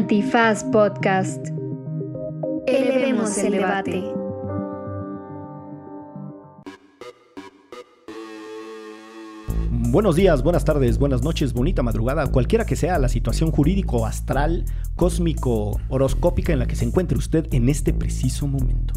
Antifaz Podcast. Elevemos el debate. Buenos días, buenas tardes, buenas noches, bonita madrugada, cualquiera que sea la situación jurídico, astral, cósmico, horoscópica en la que se encuentre usted en este preciso momento.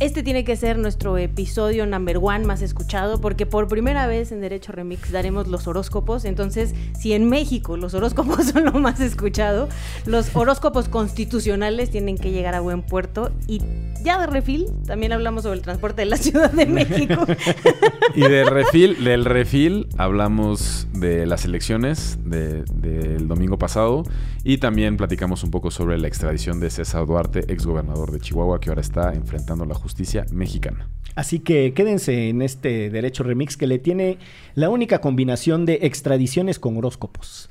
Este tiene que ser nuestro episodio number one más escuchado porque por primera vez en Derecho Remix daremos los horóscopos. Entonces, si en México los horóscopos son lo más escuchado, los horóscopos constitucionales tienen que llegar a buen puerto. Y ya de refil, también hablamos sobre el transporte de la Ciudad de México. y de refil, del refil hablamos de las elecciones del domingo pasado y también platicamos un poco sobre la extradición de César Duarte, exgobernador de Chihuahua, que ahora está enfrentando la justicia justicia mexicana. Así que quédense en este derecho remix que le tiene la única combinación de extradiciones con horóscopos.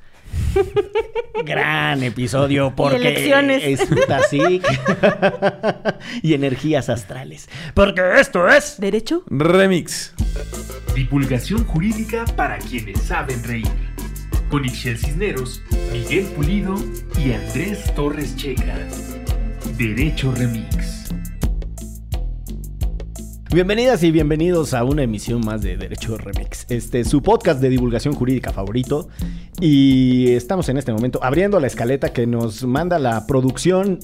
Gran episodio porque es así y energías astrales. Porque esto es Derecho Remix. Divulgación jurídica para quienes saben reír. Con Ixel Cisneros, Miguel Pulido y Andrés Torres Checa. Derecho Remix. Bienvenidas y bienvenidos a una emisión más de Derecho Remix. Este su podcast de divulgación jurídica favorito. Y estamos en este momento abriendo la escaleta que nos manda la producción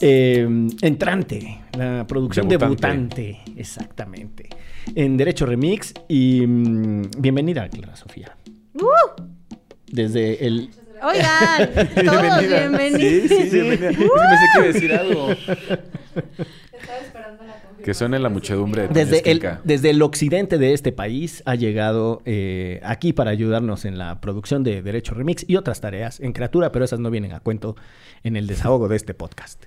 eh, entrante, la producción debutante. exactamente, en Derecho Remix. Y mm, bienvenida, Clara Sofía. Uh. Desde el Oigan, todos bienvenidos. Sí, sí, bienvenida. Que decir algo. que suene la muchedumbre. desde, el, desde el occidente de este país ha llegado eh, aquí para ayudarnos en la producción de Derecho Remix y otras tareas en criatura, pero esas no vienen a cuento en el desahogo de este podcast.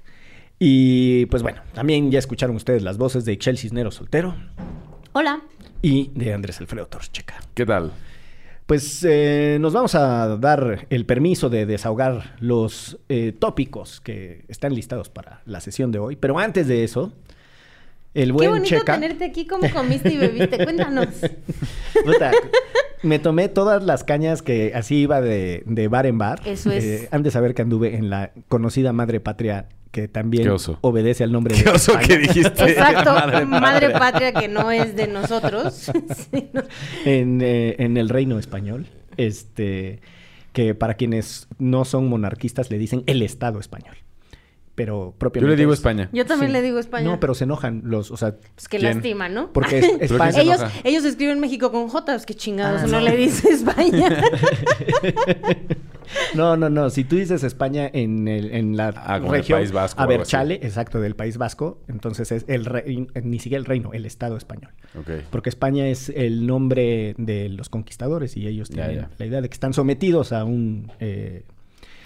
Y pues bueno, también ya escucharon ustedes las voces de Ixel Cisneros Soltero. Hola. Y de Andrés Alfredo Torcheca. ¿Qué tal? Pues eh, nos vamos a dar el permiso de desahogar los eh, tópicos que están listados para la sesión de hoy. Pero antes de eso, el buen Qué bonito tenerte aquí como comiste y bebiste. Cuéntanos. me tomé todas las cañas que así iba de, bar en bar. Eso es. Eh, han de saber que anduve en la conocida madre patria que también obedece al nombre ¿Qué oso que dijiste? Exacto, madre, patria que no es de nosotros. en, eh, en el reino español, este, que para quienes no son monarquistas le dicen el Estado español pero propiamente. Yo le digo España. Yo también le digo España. No, pero se enojan los, o sea. Es que lastima, ¿no? Porque es, España. ellos, ellos escriben México con J, es que chingados, ah, no. le dice España. no, no, no. Si tú dices España en, el, en la ah, región. El País Vasco. A ver, Chale, exacto, del País Vasco. Entonces es el rey, ni siquiera el reino, el Estado español. Okay. Porque España es el nombre de los conquistadores y ellos tienen la idea de que están sometidos a un. Eh...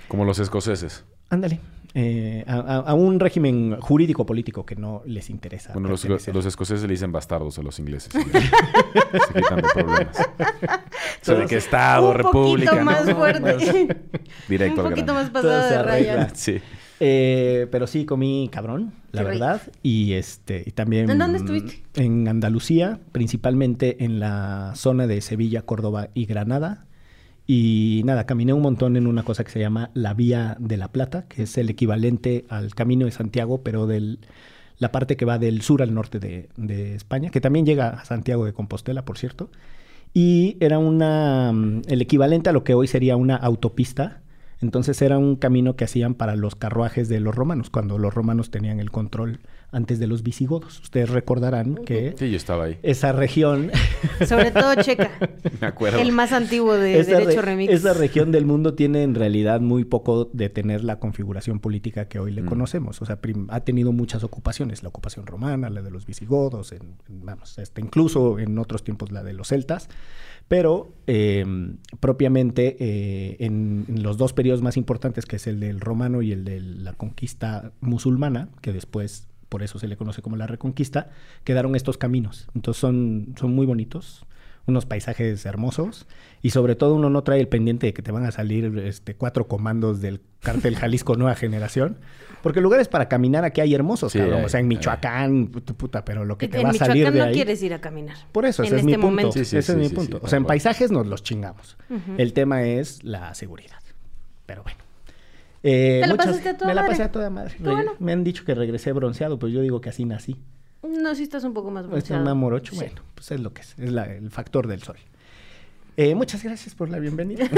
Como los escoceses. Ándale. Eh, a, un régimen jurídico político que no les interesa. Bueno, los, escoceses le dicen bastardos a los ingleses. se quitan de problemas. O de qué estado, república. Un poquito más fuerte. Directo Un poquito más pasado de raya. Sí. Eh, pero sí comí cabrón, la verdad. Y este, y también. ¿En dónde estuviste? En Andalucía, principalmente en la zona de Sevilla, Córdoba y Granada. Y nada, caminé un montón en una cosa que se llama la Vía de la Plata, que es el equivalente al Camino de Santiago, pero de la parte que va del sur al norte de, de, España, que también llega a Santiago de Compostela, por cierto. Y era una, mm, el equivalente a lo que hoy sería una autopista. Entonces era un camino que hacían para los carruajes de los romanos, cuando los romanos tenían el control antes de los visigodos. Ustedes recordarán que sí, yo estaba ahí. esa región... Sobre todo Checa. Me acuerdo. El más antiguo de Derecho Remix. Esa región del mundo tiene en realidad muy poco de tener la configuración política que hoy le mm. conocemos. O sea, ha tenido muchas ocupaciones. La ocupación romana, la de los visigodos, en, vamos, este, incluso en otros tiempos la de los celtas. Pero em, propiamente eh, en, en, los dos periodos más importantes, que es el del romano y el de la conquista musulmana, que después por eso se le conoce como la Reconquista, quedaron estos caminos. Entonces son, son muy bonitos, unos paisajes hermosos y sobre todo uno no trae el pendiente de que te van a salir este, cuatro comandos del cártel Jalisco Nueva Generación. Porque lugares para caminar aquí hay hermosos, cabrón. o sea, en Michoacán, puta, pero lo que te va a salir de ahí... Michoacán no quieres ir a caminar. Por eso, ese es mi este punto. ese es mi punto. o sea, en paisajes nos los chingamos. El tema es la seguridad. Pero bueno. Eh, ¿Te la muchas- pasaste a toda Me la pasé a toda madre. Bueno. Me han dicho que regresé bronceado, pues yo digo que así nací. No, si estás un poco más Es bronceado. un amorocho, Sí. bueno, pues es lo que es, es la- el factor del sol. Eh, muchas gracias por la bienvenida.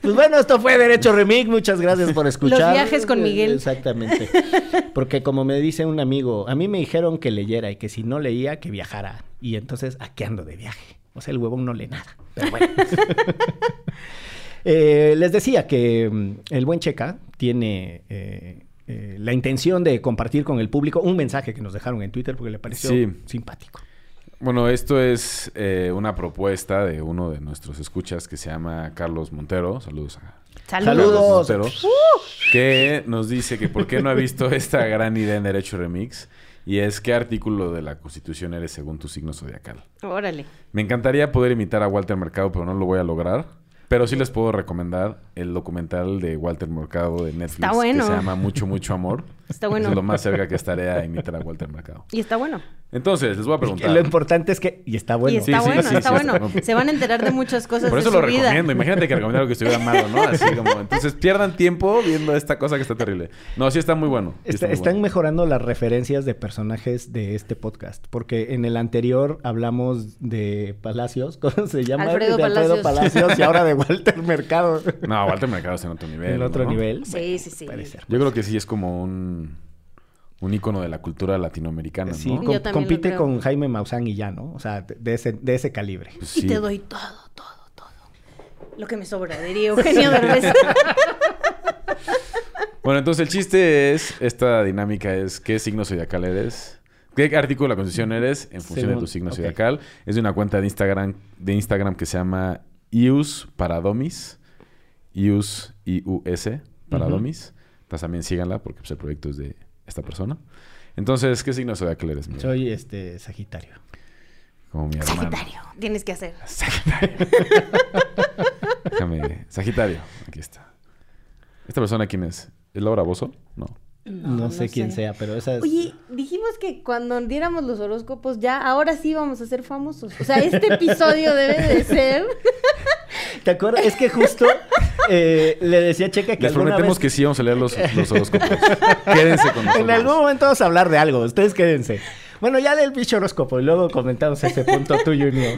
pues bueno, esto fue Derecho Remix, muchas gracias por escuchar. Los viajes con Miguel. Exactamente. Porque como me dice un amigo, a mí me dijeron que leyera y que si no leía, que viajara. Y entonces, ¿a qué ando de viaje? O sea, el huevón no lee nada. Pero bueno. Eh, les decía que mm, el buen Checa tiene eh, eh, la intención de compartir con el público un mensaje que nos dejaron en Twitter porque le pareció Sí. simpático. Bueno, esto es eh, una propuesta de uno de nuestros escuchas que se llama Carlos Montero. Saludos a Saludos. Saludos. Montero. Que nos dice que por qué no ha visto esta gran idea en Derecho Remix. Y es qué artículo de la Constitución eres según tu signo zodiacal. Órale. Me encantaría poder imitar a Walter Mercado, pero no lo voy a lograr. Pero sí les puedo recomendar el documental de Walter Mercado de Netflix Está bueno. que se llama Mucho, mucho amor. Está bueno. Es lo más cerca que estaré a imitar a Walter Mercado. Y está bueno. Entonces, les voy a preguntar. Lo importante es que, y está bueno. y está Sí, sí, bueno, sí, está sí, bueno. está bueno. Se van a enterar de muchas cosas Por de eso su lo vida. recomiendo. Imagínate que recomendara algo que estuviera malo, ¿no? Así como... Entonces, pierdan tiempo viendo esta cosa que está terrible. No, sí está muy bueno. sí Está- muy están bueno. mejorando las referencias de personajes de este podcast, porque en el anterior hablamos de Palacios, ¿cómo se llama? Alfredo de Alfredo Palacios. Palacios y ahora de Walter Mercado. No, Walter Mercado está en otro nivel. en otro ¿no? nivel. Sí, sí, sí. Puede ser. Yo creo que sí es como un... Un ícono de la cultura latinoamericana, Sí, ¿no? Yo com- también lo compite creo. con Jaime Maussan y ya, ¿no? O sea, de ese, de ese calibre. Pues Y sí. te doy todo, todo, todo. Lo que me sobra, diría Eugenio Derbez. Bueno, entonces el chiste es, esta dinámica es qué signo zodiacal eres, qué artículo de la Constitución eres en función de tu signo ok. zodiacal. Es de una cuenta de Instagram, de Instagram que se llama Ius Paradomis. Ius, I-U-S, Paradomis. Entonces también síganla porque pues, el proyecto es de esta persona. Entonces, ¿qué signo zodiacal eres? Miguel? Soy este Sagitario. Como mi hermano. Sagitario. Tienes que hacer. Sagitario. Déjame. Sagitario. Aquí está. ¿Esta persona quién es? ¿Es Laura Bozo? No. No, sé quién sea, pero esa es... Oye, dijimos que cuando diéramos los horóscopos ya, ahora sí vamos a ser famosos. O sea, este episodio debe de ser... ¿Te acuerdas? Es que justo eh, le decía a Checa que Les alguna prometemos vez- que sí vamos a leer los, los horóscopos. Quédense con nosotros. En algún momento vamos a hablar de algo, ustedes quédense. Bueno, ya del bicho horóscopo y luego comentamos ese punto tuyo y mío.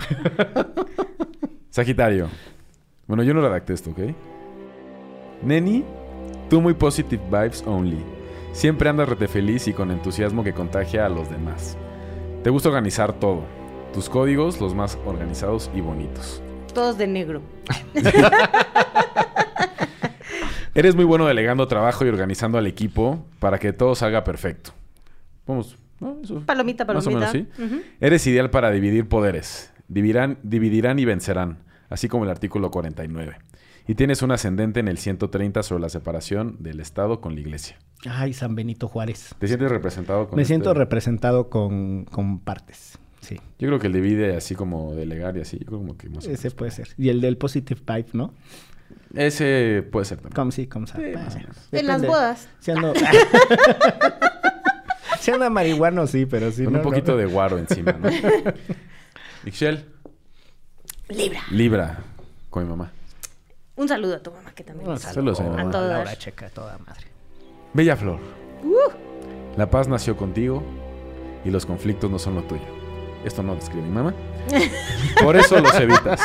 Sagitario. Bueno, yo no redacté esto, ¿ok? Neni, tú muy positive vibes only. Siempre andas rete feliz y con entusiasmo que contagia a los demás. Te gusta organizar todo. Tus códigos, los más organizados y bonitos. Todos de negro. Eres muy bueno delegando trabajo y organizando al equipo para que todo salga perfecto. Vamos. ¿no? Eso- Palomita, Más o palomita. menos, sí. Eres ideal para dividir poderes. Dividirán, dividirán y vencerán, así como el artículo 49. Y tienes un ascendente en el 130 sobre la separación del Estado con la Iglesia. Ay, San Benito Juárez. ¿Te sientes representado con Me este? siento representado con, con partes. Sí, Yo creo que el divide así como delegar y así. Yo creo como que más o ese menos puede ser. Y el del positive vibe, ¿no? Ese puede ser también. Como sí, como sabe. Sí, menos. En las bodas. Si ando... si anda marihuano, sí, pero sí. Con no, un poquito no. de guaro encima, ¿no? Michelle, Libra. Libra, con mi mamá. Un saludo a tu mamá que también. Un a saludo mamá. A todas. Laura Checa, toda madre. Bella Flor. La paz nació contigo y los conflictos no son lo tuyo. Esto no describe mi mamá. Por eso los evitas.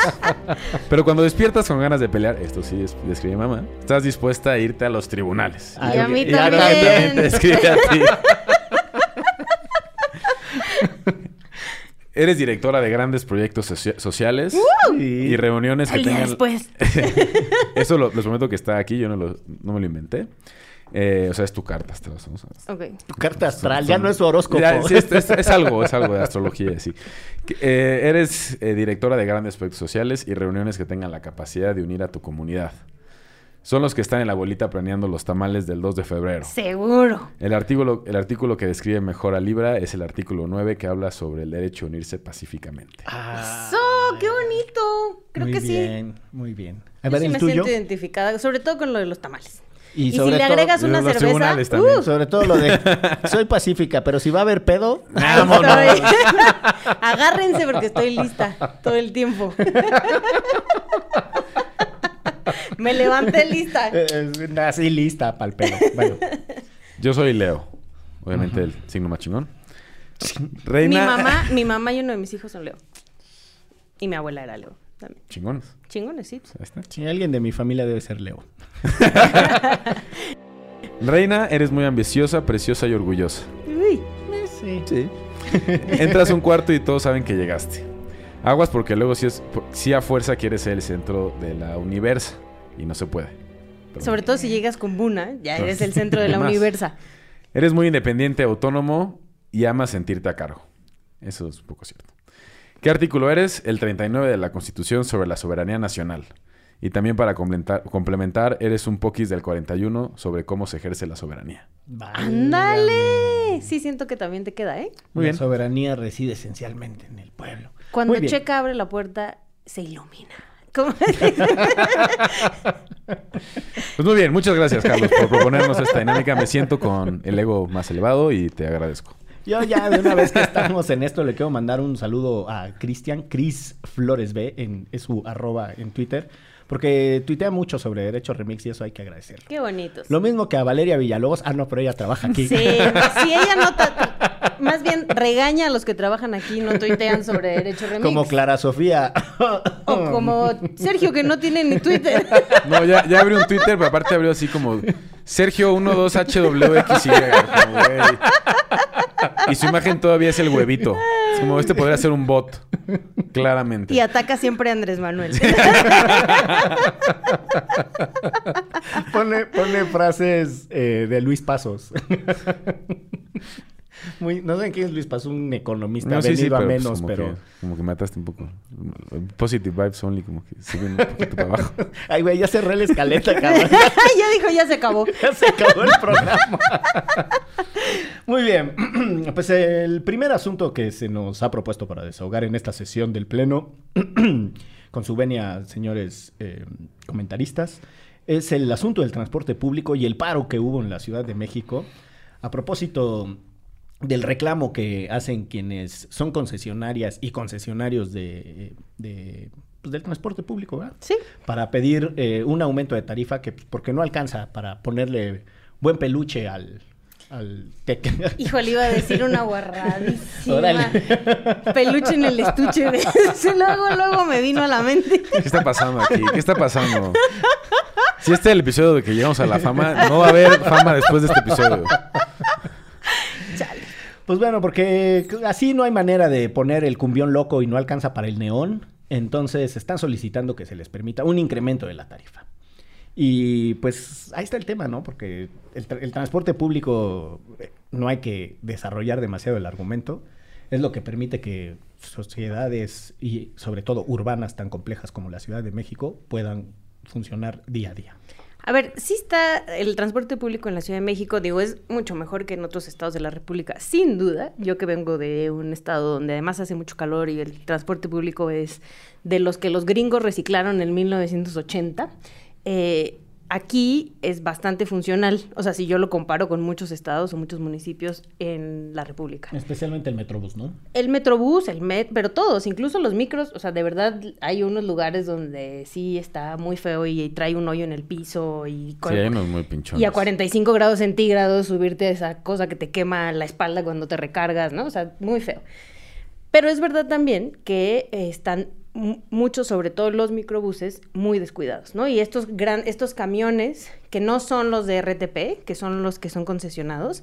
Pero cuando despiertas con ganas de pelear, esto sí es- describe mi mamá, estás dispuesta a irte a los tribunales. Y a mí no, también. También te describe a ti. Eres directora de grandes proyectos socia- sociales y reuniones que tengan... después. Eso lo, les prometo que está aquí, yo no, lo- no me lo inventé. Eh, o sea, es tu carta. esta, vamos a- Ok. Tu carta astral, ya no es su horóscopo. Ya, sí, es, es- es algo, es algo de astrología, sí. Eh, eres eh, directora de grandes proyectos sociales y reuniones que tengan la capacidad de unir a tu comunidad. Son los que están en la bolita planeando los tamales del 2 de febrero. Seguro. El artículo, el artículo que describe mejor a Libra es el artículo 9 que habla sobre el derecho a unirse pacíficamente. Ah, ¡Eso! ¡Qué bonito! Creo muy que sí. bien, muy bien. A Yo ver, sí el me tuyo. siento identificada, sobre todo con lo de los tamales. Y, Y, si sobre le todo- agregas y una cerveza. ¡uh! Sobre todo lo de soy pacífica, pero si va a haber pedo, Estoy- Agárrense porque estoy lista todo el tiempo. Me levanté lista. Eh, Así lista para el pelo. Bueno, Yo soy Leo. Obviamente el signo más chingón. Mi Reina. mamá, mi mamá y uno de mis hijos son Leo. Y mi abuela era Leo también. Chingones. Chingones, sí. Ahí está. si alguien de mi familia debe ser Leo. Reina, eres muy ambiciosa, preciosa y orgullosa. Uy. Sí. Sí. Entras a un cuarto y todos saben que llegaste. Aguas porque luego sí, es, sí a fuerza quieres ser el centro de la universa. Y no se puede. Pero Sobre todo si llegas con Buna, ya eres el centro de la Más. universa. Eres muy independiente, autónomo y amas sentirte a cargo. Eso es un poco cierto. ¿Qué artículo eres? El 39 de la Constitución sobre la soberanía nacional. Y también para complementar, complementar, eres un poquis del 41 sobre cómo se ejerce la soberanía. ¡Ándale! Sí, siento que también te queda, ¿eh? Muy la bien. soberanía reside esencialmente en el pueblo. Cuando. Checa abre la puerta, se ilumina. ¿Cómo? Pues muy bien, muchas gracias Carlos por proponernos esta dinámica. Me siento con el ego más elevado y te agradezco. Yo ya de una vez que estamos en esto le quiero mandar un saludo a Cristian, Cris Flores B, en, es su arroba en Twitter, porque tuitea mucho sobre Derecho Remix y eso hay que agradecerlo. Qué bonitos. Lo mismo que a Valeria Villalobos. Ah, no, pero ella trabaja aquí. Sí, si ella no más bien regaña a los que trabajan aquí y no tuitean sobre Derecho Remix. Como Clara Sofía. O como Sergio que no tiene ni Twitter. No, ya, ya abrió un Twitter, pero aparte abrió así como Sergio12HWXY. como, güey. Y su imagen todavía es el huevito. Como este podría ser un bot. Claramente. Y ataca siempre a Andrés Manuel. pone, pone frases eh, de Luis Pasos. Muy, no sé quién es Luis Pasos, un economista No, venido sí, a pero pues menos, como pero... Que, como que mataste un poco. Positive vibes only, como que siguen un poquito para abajo. Ay, güey, ya cerré la escaleta, cabrón. ya dijo, ya se acabó. Ya se acabó el programa. Muy bien. Pues el primer asunto que se nos ha propuesto para desahogar en esta sesión del Pleno, con su venia, señores eh, comentaristas, es el asunto del transporte público y el paro que hubo en la Ciudad de México. A propósito del reclamo que hacen quienes son concesionarias y concesionarios de, de, pues, del transporte público, ¿verdad? Sí. para pedir eh, un aumento de tarifa que pues, porque no alcanza para ponerle buen peluche al al tec- Híjole, iba a decir una guarradísima. Peluche en el estuche. De... luego, luego me vino a la mente. ¿Qué está pasando aquí? ¿Qué está pasando? Si este es el episodio de que llegamos a la fama, no va a haber fama después de este episodio. Pues bueno, porque así no hay manera de poner el cumbión loco y no alcanza para el neón. Entonces están solicitando que se les permita un incremento de la tarifa. Y pues ahí está el tema, ¿no? Porque el transporte público eh, no hay que desarrollar demasiado el argumento. Es lo que permite que sociedades y sobre todo urbanas tan complejas como la Ciudad de México puedan funcionar día a día. A ver, sí está el transporte público en la Ciudad de México, digo, es mucho mejor que en otros estados de la República, sin duda. Yo que vengo de un estado donde además hace mucho calor y el transporte público es de los que los gringos reciclaron en 1980. eh, aquí es bastante funcional, o sea, si yo lo comparo con muchos estados o muchos municipios en la República. Especialmente el Metrobús, ¿no? El Metrobús, el Met, pero todos, incluso los micros, o sea, de verdad hay unos lugares donde sí está muy feo y, trae un hoyo en el piso y, Sí, hay unos muy pinchones. y a 45 grados centígrados subirte a esa cosa que te quema la espalda cuando te recargas, ¿no? O sea, muy feo. Pero es verdad también que eh, están muchos, sobre todo los microbuses, muy descuidados, ¿no? Y estos, gran, estos camiones, que no son los de RTP, que son los que son concesionados,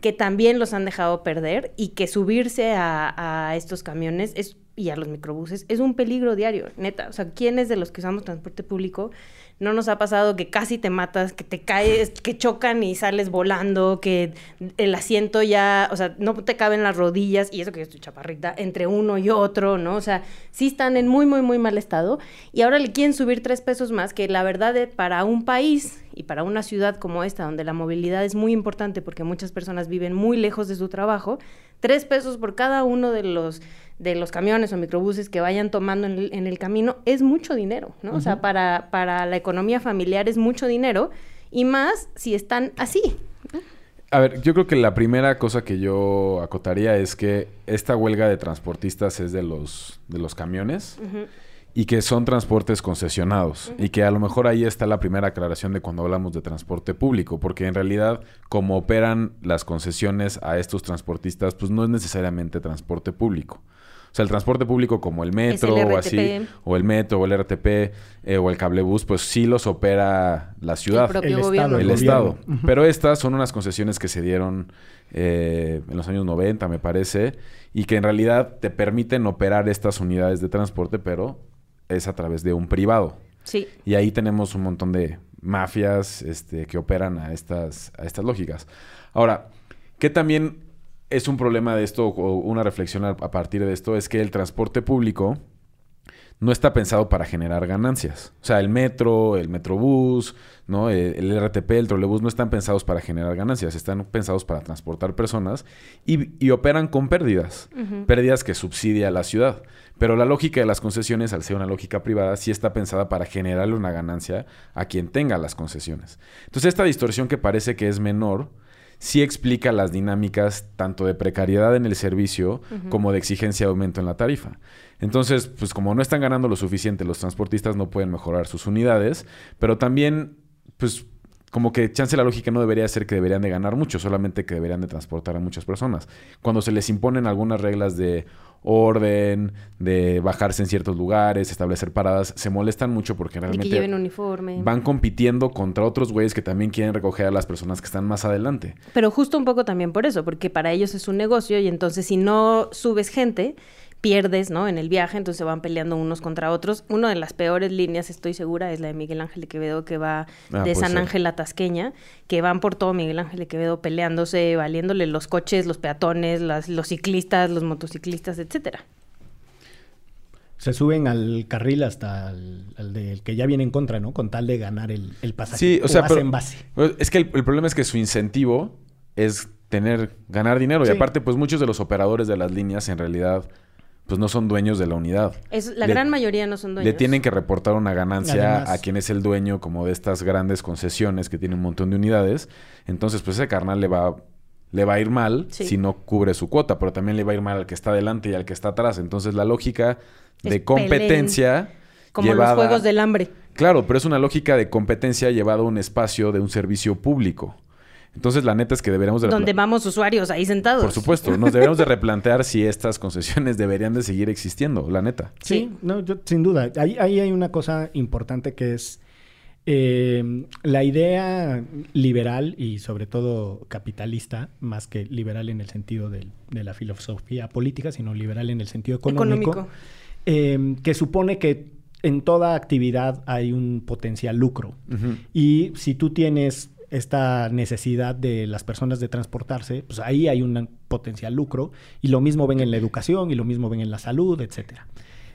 que también los han dejado perder y que subirse a, a estos camiones es, y a los microbuses es un peligro diario, neta. O sea, ¿quiénes de los que usamos transporte público no nos ha pasado que casi te matas, que te caes, que chocan y sales volando, que el asiento ya, o sea, no te caben las rodillas, y eso que yo estoy chaparrita, entre uno y otro, ¿no? O sea, sí están en muy, muy, muy mal estado. Y ahora le quieren subir tres pesos más, que la verdad para un país y para una ciudad como esta, donde la movilidad es muy importante porque muchas personas viven muy lejos de su trabajo, tres pesos por cada uno de los de los camiones o microbuses que vayan tomando en el, en el camino es mucho dinero, ¿no? O sea, para, para la economía familiar es mucho dinero y más si están así. A ver, yo creo que la primera cosa que yo acotaría es que esta huelga de transportistas es de los, de los camiones. Y que son transportes concesionados. Y que a lo mejor ahí está la primera aclaración de cuando hablamos de transporte público, porque en realidad como operan las concesiones a estos transportistas, pues no es necesariamente transporte público. O sea, el transporte público como el metro el o así, o el metro o el RTP eh, o el cablebús, pues sí los opera la ciudad El propio El gobierno. Estado, el. Estado. Pero estas son unas concesiones que se dieron eh, en los años 90, me parece, y que en realidad te permiten operar estas unidades de transporte, pero es a través de un privado. Sí. Y ahí tenemos un montón de mafias este, que operan a estas, a estas lógicas. Ahora, que también es un problema de esto, o una reflexión a, partir de esto, es que el transporte público no está pensado para generar ganancias. O sea, el metro, el metrobús, ¿no? Eh, el, el RTP, el trolebús no están pensados para generar ganancias, están pensados para transportar personas y, y operan con pérdidas, pérdidas que subsidia la ciudad. Pero la lógica de las concesiones, al ser una lógica privada, sí está pensada para generarle una ganancia a quien tenga las concesiones. Entonces, esta distorsión que parece que es menor, sí explica las dinámicas tanto de precariedad en el servicio como de exigencia de aumento en la tarifa. Entonces, pues como no están ganando lo suficiente, los transportistas no pueden mejorar sus unidades, pero también, pues como que chance la lógica no debería ser que deberían de ganar mucho, solamente que deberían de transportar a muchas personas. Cuando se les imponen algunas reglas de orden, de bajarse en ciertos lugares, establecer paradas, se molestan mucho porque realmente que lleven uniforme. van compitiendo contra otros güeyes que también quieren recoger a las personas que están más adelante. Pero justo un poco también por eso, porque para ellos es un negocio y entonces si no subes gente, pierdes, ¿no? En el viaje, entonces se van peleando unos contra otros. Una de las peores líneas, estoy segura, es la de Miguel Ángel de Quevedo, que va Ah, de puede San. Ángel a Tasqueña, que van por todo Miguel Ángel de Quevedo peleándose, valiéndole los coches, los peatones, las- los ciclistas, los motociclistas, etcétera. Se suben al carril hasta el, al del que ya viene en contra, ¿no? Con tal de ganar el, el pasaje. Sí, o sea, pero- hacen base. Pues, Es que el, el problema es que su incentivo es tener, ganar dinero. Sí. Y aparte, pues muchos de los operadores de las líneas en realidad, pues no son dueños de la unidad. Es, la Le- gran mayoría no son dueños. Le tienen que reportar una ganancia Además- a quien es el dueño como de estas grandes concesiones que tienen un montón de unidades. Entonces, pues ese carnal le va, le va a ir mal Sí. si no cubre su cuota, pero también le va a ir mal al que está adelante y al que está atrás. Entonces, la lógica de Es competencia Como llevada... los juegos del hambre. Claro, pero es una lógica de competencia llevada a un espacio de un servicio público. Entonces, la neta es que deberíamos de... Donde vamos usuarios ahí sentados. Por supuesto, nos deberíamos de replantear si estas concesiones deberían de seguir existiendo, la neta. Sí, Sí. no, yo- sin duda. Ahí, ahí hay una cosa importante que es eh, la idea liberal y sobre todo capitalista, más que liberal en el sentido de la filosofía política, sino liberal en el sentido económico, Económico. eh, que supone que en toda actividad hay un potencial lucro. Y si tú tienes esta necesidad de las personas de transportarse, pues ahí hay un potencial lucro. Y lo mismo ven en la educación y lo mismo ven en la salud, etcétera.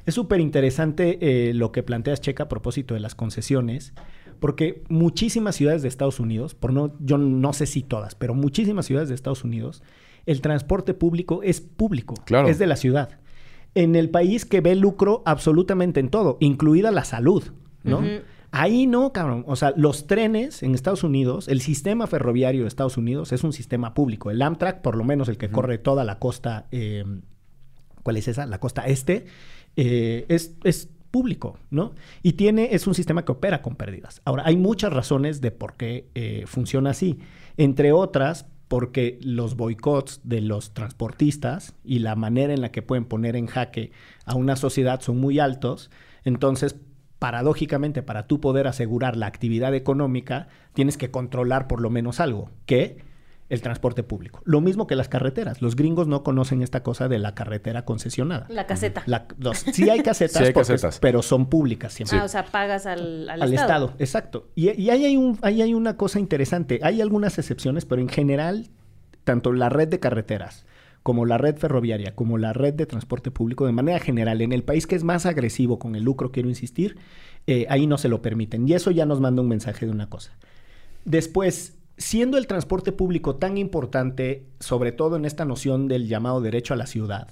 Es súper interesante eh, lo que planteas, Checa, a propósito de las concesiones, porque muchísimas ciudades de Estados Unidos, por no, yo no sé si todas, pero muchísimas ciudades de Estados Unidos, el transporte público es público, Claro. es de la ciudad. En el país que ve lucro absolutamente en todo, incluida la salud, ¿no? Ahí no, cabrón. O sea, los trenes en Estados Unidos, el sistema ferroviario de Estados Unidos es un sistema público. El Amtrak, por lo menos el que corre toda la costa, eh, ¿cuál es esa? La costa este, eh, es, es público, ¿no? Y tiene, es un sistema que opera con pérdidas. Ahora, hay muchas razones de por qué eh, funciona así. Entre otras, porque los boicots de los transportistas y la manera en la que pueden poner en jaque a una sociedad son muy altos. Entonces, paradójicamente, para tú poder asegurar la actividad económica, tienes que controlar por lo menos algo, que el transporte público. Lo mismo que las carreteras. Los gringos no conocen esta cosa de la carretera concesionada. La caseta. La- los- sí hay casetas, Sí hay porque- casetas. pero son públicas siempre. Ah, o sea, pagas al, al, Al estado. Estado, exacto. Y, y ahí, hay un, ahí hay una cosa interesante. Hay algunas excepciones, pero en general, tanto la red de carreteras como la red ferroviaria, como la red de transporte público, de manera general, en el país que es más agresivo con el lucro, quiero insistir, eh, ahí no se lo permiten. Y eso ya nos manda un mensaje de una cosa. Después, siendo el transporte público tan importante, sobre todo en esta noción del llamado derecho a la ciudad,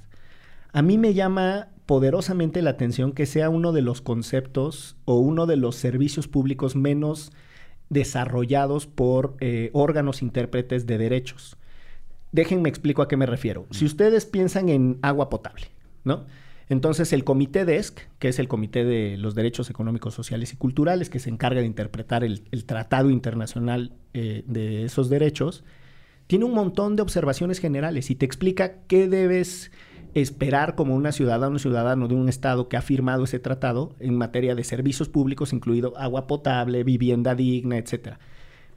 a mí me llama poderosamente la atención que sea uno de los conceptos o uno de los servicios públicos menos desarrollados por eh, órganos intérpretes de derechos. Déjenme explico a qué me refiero. Si ustedes piensan en agua potable, ¿no? Entonces el Comité DESC, que es el Comité de los Derechos Económicos, Sociales y Culturales, que se encarga de interpretar el, el Tratado Internacional eh, de esos derechos, tiene un montón de observaciones generales y te explica qué debes esperar como una ciudadana o ciudadano de un Estado que ha firmado ese tratado en materia de servicios públicos, incluido agua potable, vivienda digna, etcétera.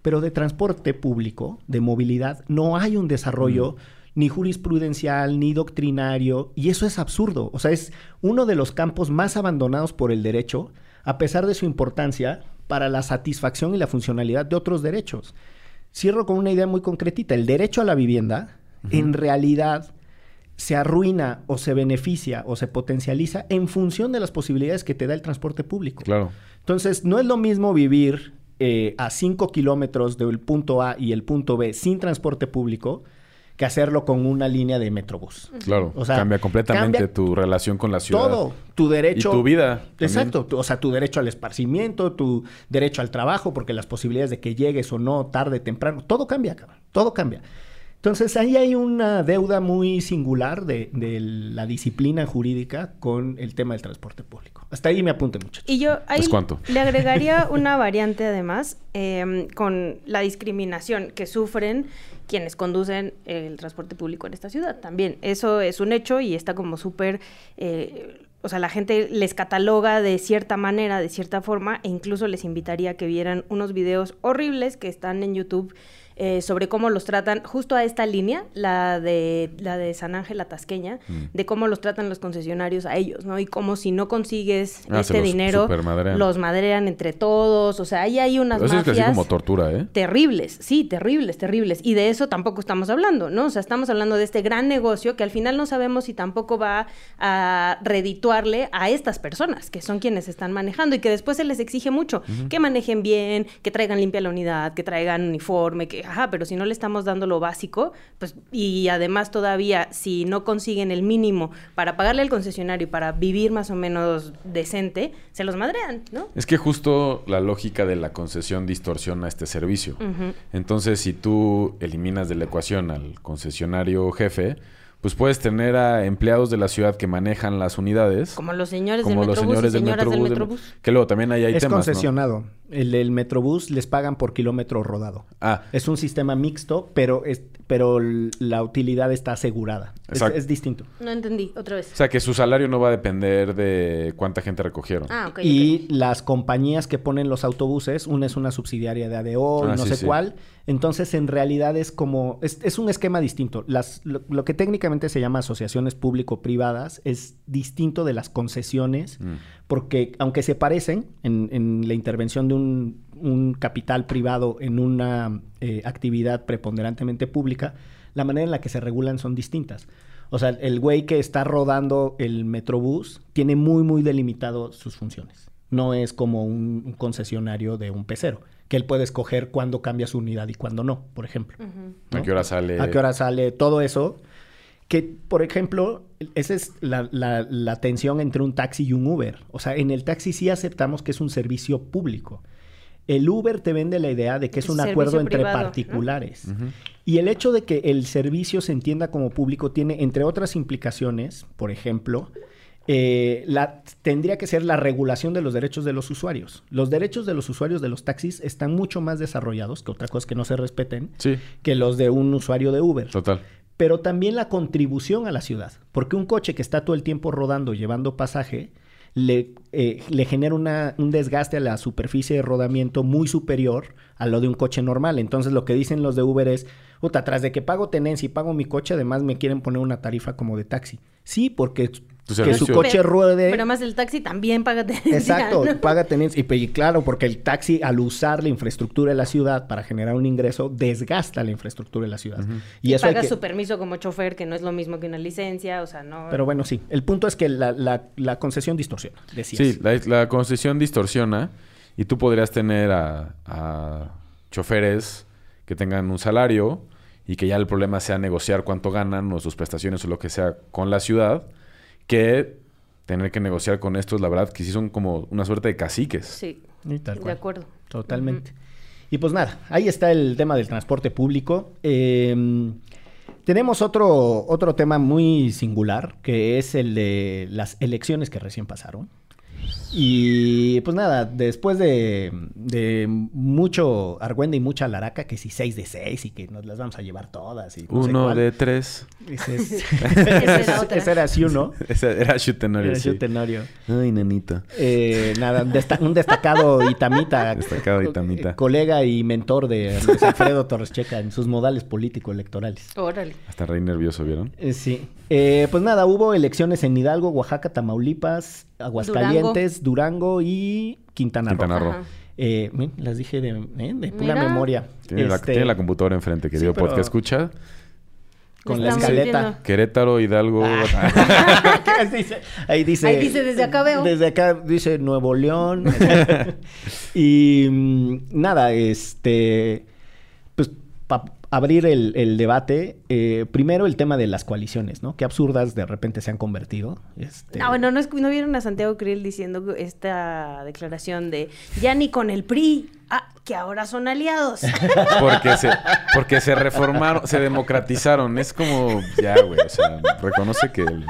Pero de transporte público, de movilidad, no hay un desarrollo Mm. ni jurisprudencial, ni doctrinario, y eso es absurdo. O sea, es uno de los campos más abandonados por el derecho, a pesar de su importancia para la satisfacción y la funcionalidad de otros derechos. Cierro con una idea muy concretita. El derecho a la vivienda, en realidad, se arruina o se beneficia o se potencializa en función de las posibilidades que te da el transporte público. Claro. Entonces, no es lo mismo vivir eh, a 5 kilómetros del punto A y el punto B sin transporte público que hacerlo con una línea de Metrobús. Claro. O sea, cambia completamente cambia tu relación con la ciudad. Todo, tu derecho. Y tu vida. también. Exacto, tu- o sea, tu derecho al esparcimiento, tu derecho al trabajo, porque las posibilidades de que llegues o no, tarde, temprano, todo cambia, cabrón, todo cambia. Entonces ahí hay una deuda muy singular de, de la disciplina jurídica con el tema del transporte público. Hasta ahí me apunte, muchachos. Y yo ahí ¿Es cuánto? le agregaría una variante además eh, con la discriminación que sufren quienes conducen el transporte público en esta ciudad. También eso es un hecho y está como súper... eh, o sea, la gente les cataloga de cierta manera, de cierta forma, e incluso les invitaría a que vieran unos videos horribles que están en YouTube eh, sobre cómo los tratan, justo a esta línea, la de, la de San Ángel Atasqueña, Mm. de cómo los tratan los concesionarios a ellos, ¿no? Y cómo si no consigues Ah, este los dinero, los madrean entre todos, o sea, ahí hay unas Eso es casi como tortura, ¿eh? terribles, sí, terribles, terribles. Y de eso tampoco estamos hablando, ¿no? O sea, estamos hablando de este gran negocio que al final no sabemos si tampoco va a redituarle a estas personas, que son quienes están manejando y que después se les exige mucho, que manejen bien, que traigan limpia la unidad, que traigan uniforme, que, ajá, pero si no le estamos dando lo básico, pues, y además todavía, si no consiguen el mínimo para pagarle al concesionario y para vivir más o menos decente, se los madrean, ¿no? Es que justo la lógica de la concesión distorsiona este servicio. Entonces, si tú eliminas de la ecuación al concesionario jefe, pues puedes tener a empleados de la ciudad que manejan las unidades. Como los señores como del los Metrobús señores y del Metrobús. del del- Metrobús. Que luego también ahí hay es temas, ¿no? concesionado. El del Metrobús les pagan por kilómetro rodado. Ah, Es un sistema mixto, pero, es, pero la utilidad está asegurada. Es, Exacto. es distinto. No entendí, otra vez. o sea que su salario no va a depender de cuánta gente recogieron. Ah, ok. y las compañías que ponen los autobuses, una es una subsidiaria de ADO, y Ah, no sí, sé sí. cuál. Entonces, en realidad es como, es, es un esquema distinto. Las, lo, lo que técnicamente se llama asociaciones público-privadas es distinto de las concesiones, Mm. porque aunque se parecen en, en la intervención de un, un capital privado en una eh, actividad preponderantemente pública, la manera en la que se regulan son distintas. O sea, el güey que está rodando el Metrobús tiene muy, muy delimitado sus funciones. No es como un, un concesionario de un pecero, que él puede escoger cuándo cambia su unidad y cuándo no, por ejemplo. ¿A qué hora sale? ¿A qué hora sale todo eso? Que, por ejemplo, esa es la, la- la tensión entre un taxi y un Uber. O sea, en el taxi sí aceptamos que es un servicio público. El Uber te vende la idea de que es un servicio acuerdo entre privado, ¿no? particulares. Y el hecho de que el servicio se entienda como público tiene, entre otras implicaciones, por ejemplo, eh, la, tendría que ser la regulación de los derechos de los usuarios. Los derechos de los usuarios de los taxis están mucho más desarrollados, que otra cosa es que no se respeten, Sí, que los de un usuario de Uber total. pero también la contribución a la ciudad. Porque un coche que está todo el tiempo rodando, llevando pasaje, le, eh, le genera una- un desgaste a la superficie de rodamiento muy superior a lo de un coche normal. Entonces lo que dicen los de Uber es, puta, tras de que pago tenencia y pago mi coche, además me quieren poner una tarifa como de taxi. Sí, porque que su coche Pero- ruede... Pero además el taxi también paga tenencia, Exacto, ¿no? paga tenencia. Y, claro, porque el taxi, al usar la infraestructura de la ciudad para generar un ingreso, desgasta la infraestructura de la ciudad. Y, Y, eso paga que... su permiso como chofer, que no es lo mismo que una licencia, o sea, no... Pero bueno, sí. El punto es que la, la- la concesión distorsiona, decías. Sí, la, la concesión distorsiona y tú podrías tener a, a choferes que tengan un salario y que ya el problema sea negociar cuánto ganan o sus prestaciones o lo que sea con la ciudad, que tener que negociar con estos, la verdad, que sí son como una suerte de caciques. Sí, Y tal de acuerdo. Totalmente. Y pues nada, ahí está el tema del transporte público. Eh, Tenemos otro, otro tema muy singular, que es el de las elecciones que recién pasaron. Y pues nada, después de, de mucho argüende y mucha laraca, que si 6 de 6 y que nos las vamos a llevar todas. Y no sé Uno cuál. de tres. Ese, es- Esa era otra. ese era así uno. Ese era Shutenori, Era sí. Ay, nenita. Eh, nada, un, desta- un destacado itamita. Destacado itamita. Colega y mentor de Luis Alfredo Torres Checa en sus modales político-electorales. Órale. Hasta reí nervioso, ¿vieron? Eh, sí. Eh, pues nada, hubo elecciones en Hidalgo, Oaxaca, Tamaulipas, Aguascalientes, Durango, y Quintana, Quintana Roo. Eh, las dije de, eh, de pura Mira. memoria. Tiene, la, Este, tiene la computadora enfrente, querido pero- podcast. Escucha. Con la escaleta. sintiendo. Querétaro, Hidalgo. Ahí dice- Ahí dice. Ahí dice, desde acá veo. Desde acá dice Nuevo León. y mm, nada, este. Pues para abrir el, el debate, eh, primero el tema de las coaliciones, ¿no? Qué absurdas de repente se han convertido. Este, No, bueno, no, es- no vieron a Santiago Krill diciendo esta declaración de ya ni con el PRI, ah, que ahora son aliados. Porque se, porque se reformaron, se democratizaron. Es como, ya, güey. O sea, reconoce que el-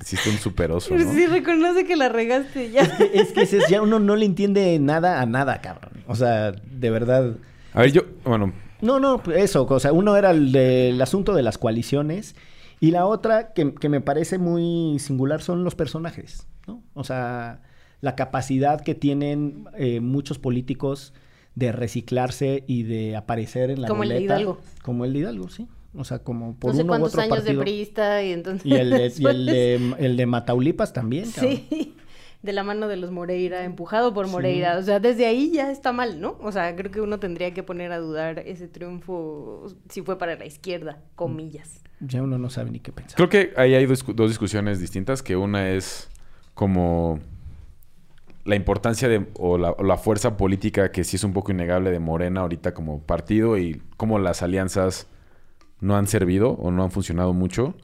hiciste un superoso, ¿no? Sí, reconoce que la regaste ya. Es que es- ya uno no le entiende nada a nada, cabrón. O sea, de verdad. A ver, yo, bueno, No, no, eso, o sea, uno era el del asunto de las coaliciones y la otra que, que me parece muy singular son los personajes, ¿no? O sea, la capacidad que tienen eh, muchos políticos de reciclarse y de aparecer en la Como el de boleta. Hidalgo. Como el de Hidalgo, sí. O sea, como por no sé uno u cuántos otro años partido. de priista y entonces... Y el de, y el de, el de Mataulipas también, cabrón. Sí, de la mano de los Moreira, empujado por Sí. Moreira. O sea, desde ahí ya está mal, ¿no? O sea, creo que uno tendría que poner a dudar ese triunfo si fue para la izquierda, comillas. Ya uno no sabe ni qué pensar. creo que ahí hay dos, dos discusiones distintas. Que una es como la importancia de, o la, o la fuerza política que sí es un poco innegable de Morena ahorita como partido y cómo las alianzas no han servido o no han funcionado mucho.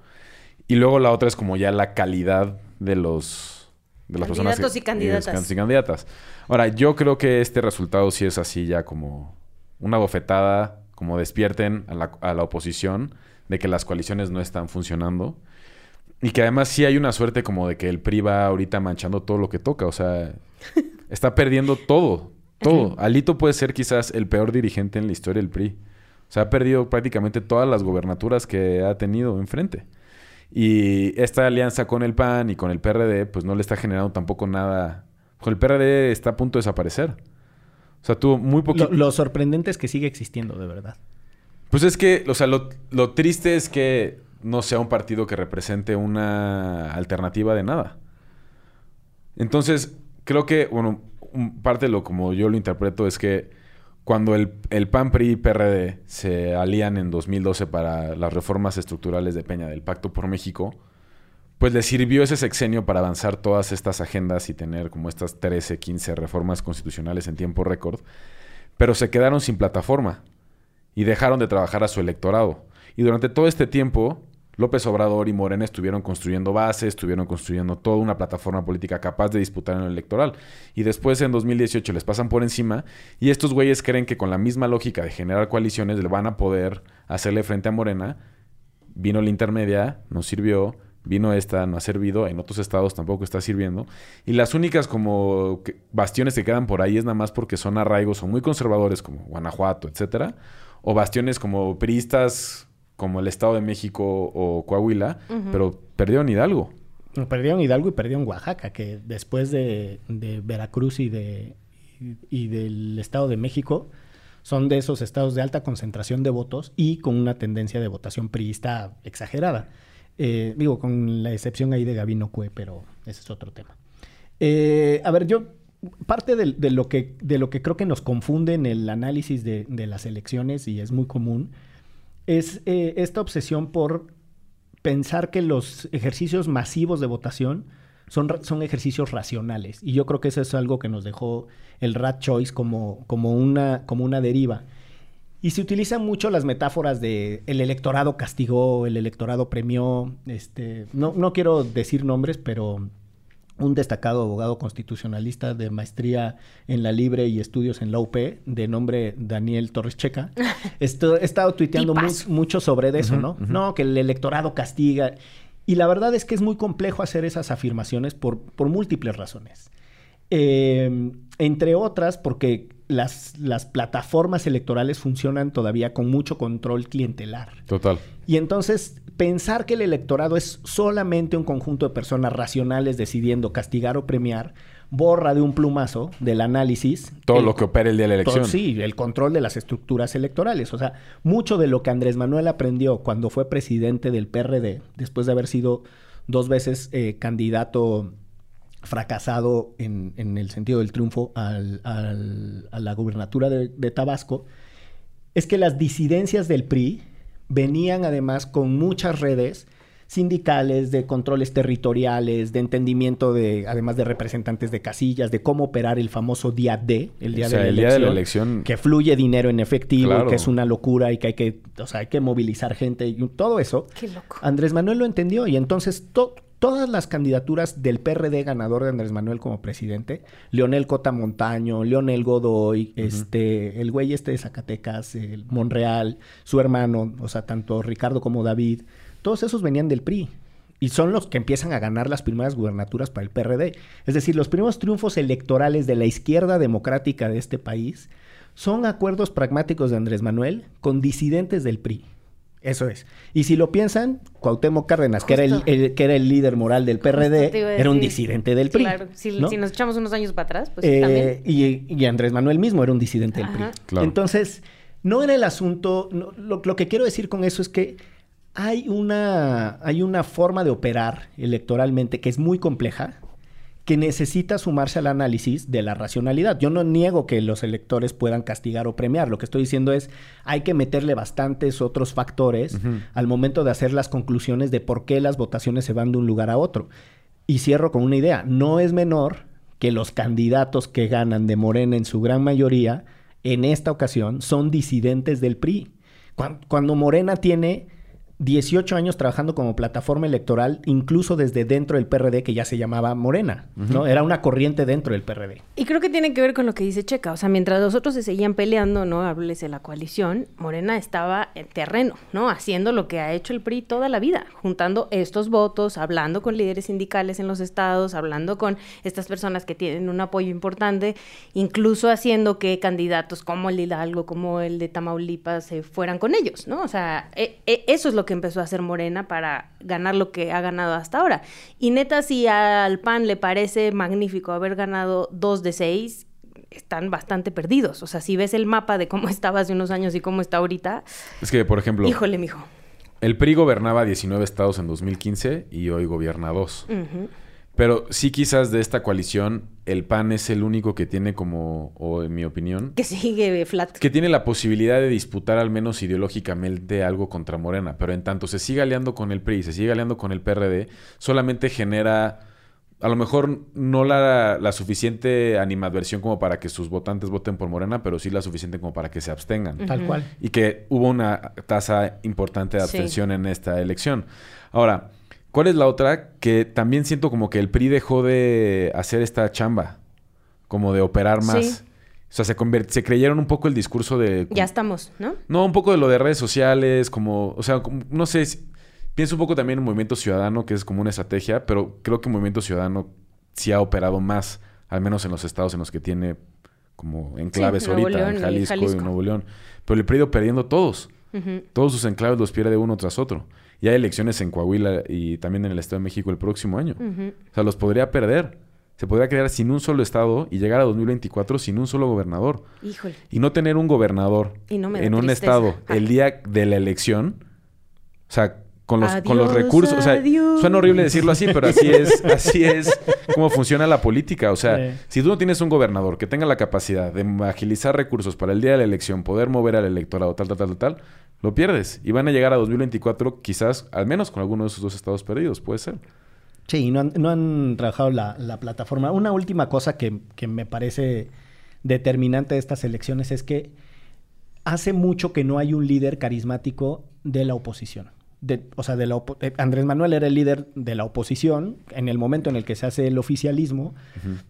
Y luego la otra es como ya la calidad de los de las personas Candidatos y candidatas. candidatos y candidatas. Ahora, yo creo que este resultado sí es así ya como una bofetada, como despierten a la, a la oposición de que las coaliciones no están funcionando. Y que además sí hay una suerte como de que el PRI va ahorita manchando todo lo que toca. O sea, está perdiendo todo. Todo. Alito puede ser quizás el peor dirigente en la historia del PRI. O sea, ha perdido prácticamente todas las gobernaturas que ha tenido enfrente. Y esta alianza con el PAN y con el PRD, pues no le está generando tampoco nada. Con el PRD está a punto de desaparecer. O sea, tuvo muy poquito. Lo, lo sorprendente es que sigue existiendo, de verdad. Pues es que, o sea, lo, lo triste es que no sea un partido que represente una alternativa de nada. Entonces, creo que, bueno, parte de lo como yo lo interpreto es que cuando el, el PAN, PRI y PRD se alían en 2012 para las reformas estructurales de Peña del Pacto por México, pues les sirvió ese sexenio para avanzar todas estas agendas y tener como estas 13, 15 reformas constitucionales en tiempo récord, pero se quedaron sin plataforma y dejaron de trabajar a su electorado. Y durante todo este tiempo, López Obrador y Morena estuvieron construyendo bases, estuvieron construyendo toda una plataforma política capaz de disputar en el electoral. Y después en 2018 les pasan por encima y estos güeyes creen que con la misma lógica de generar coaliciones le van a poder hacerle frente a Morena. Vino la intermedia, no sirvió. Vino esta, no ha servido. En otros estados tampoco está sirviendo. Y las únicas como bastiones que quedan por ahí es nada más porque son arraigos o muy conservadores como Guanajuato, etcétera. O bastiones como priistas como el Estado de México o Coahuila, pero perdieron Hidalgo. Perdieron Hidalgo y perdieron Oaxaca, que después de, de Veracruz y, de, y, y del Estado de México son de esos estados de alta concentración de votos y con una tendencia de votación priista exagerada. Eh, digo, con la excepción ahí de Gabino Cue, pero ese es otro tema. Eh, a ver, yo parte de, de lo que, de lo que creo que nos confunde en el análisis de, de las elecciones y es muy común es eh, esta obsesión por pensar que los ejercicios masivos de votación son, son ejercicios racionales. Y yo creo que eso es algo que nos dejó el Rat Choice como, como, una, como una deriva. Y se utilizan mucho las metáforas de el electorado castigó, el electorado premió. Este, no, no quiero decir nombres, pero un destacado abogado constitucionalista de maestría en la Libre y estudios en la UP, de nombre Daniel Torres Checa. Esto, he estado tuiteando mu- mucho sobre eso, ¿no? No, que el electorado castiga. Y la verdad es que es muy complejo hacer esas afirmaciones por, por múltiples razones. Eh, entre otras, porque las, las plataformas electorales funcionan todavía con mucho control clientelar. Total. Y entonces pensar que el electorado es solamente un conjunto de personas racionales decidiendo castigar o premiar, borra de un plumazo del análisis. Todo el- lo que opera el día de la todo- elección. sí, el control de las estructuras electorales. O sea, mucho de lo que Andrés Manuel aprendió cuando fue presidente del PRD, después de haber sido dos veces eh, candidato fracasado en, en el sentido del triunfo al- al- a la gubernatura de, de Tabasco, es que las disidencias del PRI venían además con muchas redes sindicales, de controles territoriales, de entendimiento de, además de representantes de casillas, de cómo operar el famoso día D, el día, O sea, de, la el día de la elección, elección. que fluye dinero en efectivo, Claro. que es una locura y que hay que, o sea, hay que movilizar gente y todo eso. Qué loco. Andrés Manuel lo entendió y entonces to- todas las candidaturas del PRD ganador de Andrés Manuel como presidente, Leonel Cota Montaño, Leonel Godoy, este, el güey este de Zacatecas, el Monreal, su hermano, o sea, tanto Ricardo como David, todos esos venían del PRI. Y son los que empiezan a ganar las primeras gubernaturas para el PRD. Es decir, los primeros triunfos electorales de la izquierda democrática de este país son acuerdos pragmáticos de Andrés Manuel con disidentes del PRI. Eso es. Y si lo piensan, Cuauhtémoc Cárdenas, que era el, que era el líder moral del PRD, era un disidente del PRI. Claro, si, ¿no? si nos echamos unos años para atrás, pues Eh, también. y, y Andrés Manuel mismo era un disidente del PRI. Claro. Entonces, no era el asunto. no, lo, lo que quiero decir con eso es que hay una, hay una forma de operar electoralmente que es muy compleja, que necesita sumarse al análisis de la racionalidad. Yo no niego que los electores puedan castigar o premiar. Lo que estoy diciendo es, hay que meterle bastantes otros factores al momento de hacer las conclusiones de por qué las votaciones se van de un lugar a otro. Y cierro con una idea. No es menor que los candidatos que ganan de Morena en su gran mayoría, en esta ocasión, son disidentes del PRI. Cuan- Cuando Morena tiene 18 años trabajando como plataforma electoral, incluso desde dentro del PRD, que ya se llamaba Morena, ¿no? Era una corriente dentro del PRD. Y creo que tiene que ver con lo que dice Checa. O sea, mientras los otros se seguían peleando, ¿no? Háblese la coalición, Morena estaba en terreno, ¿no? Haciendo lo que ha hecho el PRI toda la vida, juntando estos votos, hablando con líderes sindicales en los estados, hablando con estas personas que tienen un apoyo importante, incluso haciendo que candidatos como el de Hidalgo, como el de Tamaulipas, se fueran con ellos, ¿no? O sea, e- e- eso es lo que empezó a hacer Morena para ganar lo que ha ganado hasta ahora. Y neta, si al PAN le parece magnífico haber ganado dos de seis, están bastante perdidos. O sea, si ves el mapa de cómo estaba hace unos años y cómo está ahorita, Es que, por ejemplo, híjole, mijo. el PRI gobernaba 19 estados en 2015 y hoy gobierna dos. Pero sí quizás de esta coalición, el PAN es el único que tiene como, o en mi opinión, Que sigue flat. que tiene la posibilidad de disputar al menos ideológicamente algo contra Morena. Pero en tanto se sigue aliando con el PRI, se sigue aliando con el PRD, solamente genera a lo mejor no la, la suficiente animadversión como para que sus votantes voten por Morena, pero sí la suficiente como para que se abstengan. Tal cual. Y que hubo una tasa importante de Sí. abstención en esta elección. Ahora, ¿cuál es la otra? Que también siento como que el PRI dejó de hacer esta chamba, como de operar más. Sí. O sea, se, se creyeron un poco el discurso de... Ya estamos, ¿no? No, un poco de lo de redes sociales, como, o sea, como- no sé, si- pienso un poco también en Movimiento Ciudadano, que es como una estrategia, pero creo que Movimiento Ciudadano sí ha operado más, al menos en los estados en los que tiene como enclaves ahorita, León en y Jalisco, y. Nuevo León. Pero el PRI ha ido perdiendo todos. Todos sus enclaves los pierde uno tras otro. Y hay elecciones en Coahuila y también en el Estado de México el próximo año. O sea, los podría perder. Se podría quedar sin un solo estado y llegar a 2024 sin un solo gobernador. Híjole. Y no tener un gobernador Y no me da en un tristeza. estado Ay. el día de la elección, o sea, con los, con los Adiós, recursos, o sea, adiós. suena horrible decirlo así, pero así es, así es como funciona la política. O sea, Sí. si tú no tienes un gobernador que tenga la capacidad de agilizar recursos para el día de la elección, poder mover al electorado, tal, tal, tal, tal, tal, lo pierdes. Y van a llegar a 2024 quizás, al menos con alguno de esos dos estados perdidos, puede ser. Sí, no han, no han trabajado la, la plataforma. Una última cosa que, que me parece determinante de estas elecciones es que hace mucho que no hay un líder carismático de la oposición. De, o sea, de la eh, Andrés Manuel era el líder de la oposición en el momento en el que se hace el oficialismo.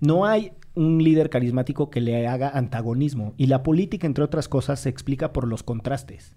No hay un líder carismático que le haga antagonismo. Y la política, entre otras cosas, se explica por los contrastes.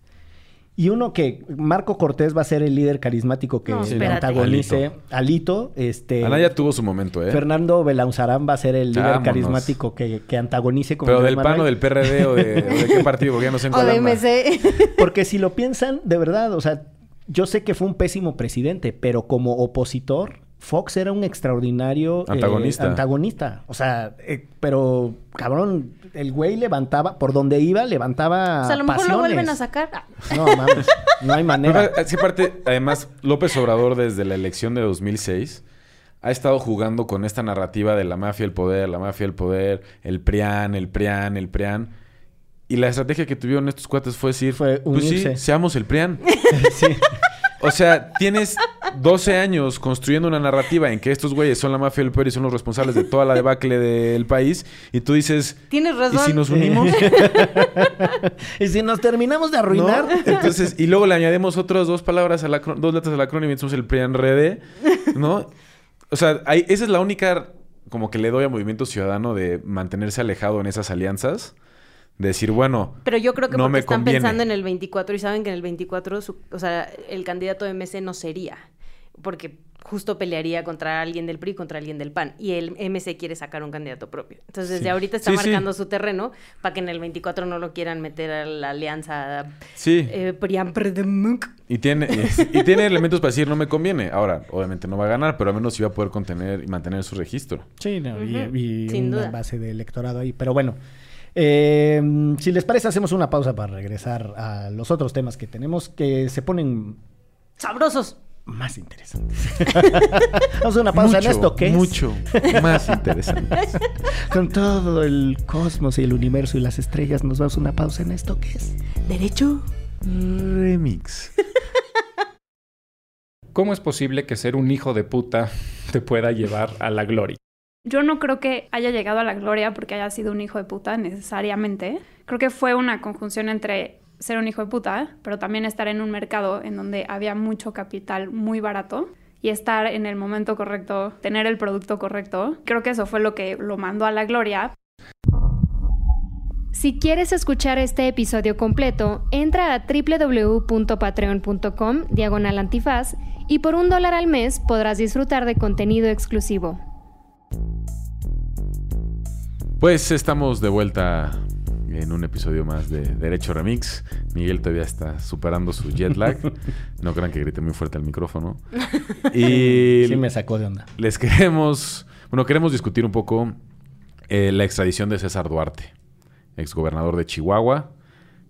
Y uno que Marco Cortés va a ser el líder carismático que No, le espérate. antagonice. Alito. este, Anaya tuvo su momento, ¿eh? Fernando Belauzarán va a ser el líder Vámonos. carismático que, que antagonice con Pero Andrés del PAN o Manuel. del PRD o de, o de qué partido, porque ya no sé en O cuál de anda. MC. Porque si lo piensan, de verdad, o sea, yo sé que fue un pésimo presidente, pero como opositor, Fox era un extraordinario eh, Antagonista. antagonista. O sea, eh, pero cabrón, el güey levantaba, por donde iba, levantaba. O sea, a lo mejor lo vuelven a sacar. No, mames, no hay manera. Pero, sí, aparte, además, López Obrador desde la elección de 2006 ha estado jugando con esta narrativa de la mafia, el poder, la mafia, el poder, el PRIAN, el PRIAN, el PRIAN. Y la estrategia que tuvieron estos cuates fue decir, Fue pues sí, seamos el PRIAN. Sí. O sea, tienes 12 años construyendo una narrativa en que estos güeyes son la mafia del poder y son los responsables de toda la debacle del país. Y tú dices, Tienes ¿y razón. si nos unimos? y si nos terminamos de arruinar. ¿No? Entonces, y luego le añadimos otras dos palabras a la dos letras al acrónimo y entonces el PRIAN RD, ¿no? O sea, hay- esa es la única como que le doy a Movimiento Ciudadano de mantenerse alejado en esas alianzas. De decir, bueno, Pero yo creo que No porque me están conviene. pensando en el 24 y saben que en el 24, su- o sea, el candidato de MC no sería. Porque justo pelearía contra alguien del PRI, contra alguien del PAN. Y el MC quiere sacar un candidato propio. Entonces, desde ahorita está Sí, sí. marcando su terreno para que en el 24 no lo quieran meter a la alianza sí, eh, y tiene, y, y tiene elementos para decir, no me conviene. Ahora, obviamente no va a ganar, pero al menos sí va a poder contener y mantener su registro. Sí, no, y- y, sin una duda. base de electorado ahí. Pero bueno, eh, si les parece, hacemos una pausa para regresar a los otros temas que tenemos que se ponen ¡Sabrosos! más interesantes. Vamos a una pausa en esto, ¿qué es? Mucho más interesante. Con todo el cosmos y el universo y las estrellas, nos vamos a una pausa en esto, ¿qué es? ¿Derecho? Remix. ¿Cómo es posible que ser un hijo de puta te pueda llevar a la gloria? Yo no creo que haya llegado a la gloria porque haya sido un hijo de puta necesariamente. Creo que fue una conjunción entre ser un hijo de puta, pero también estar en un mercado en donde había mucho capital muy barato y estar en el momento correcto, tener el producto correcto. Creo que eso fue lo que lo mandó a la gloria. Si quieres escuchar este episodio completo, entra a www.patreon.com diagonal antifaz y por un dólar al mes podrás disfrutar de contenido exclusivo. Pues estamos de vuelta en un episodio más de Derecho Remix. Miguel todavía está superando su jet lag. No crean que grite muy fuerte al micrófono. Y Sí me sacó de onda. les queremos, bueno, queremos discutir un poco eh, la extradición de César Duarte, exgobernador de Chihuahua.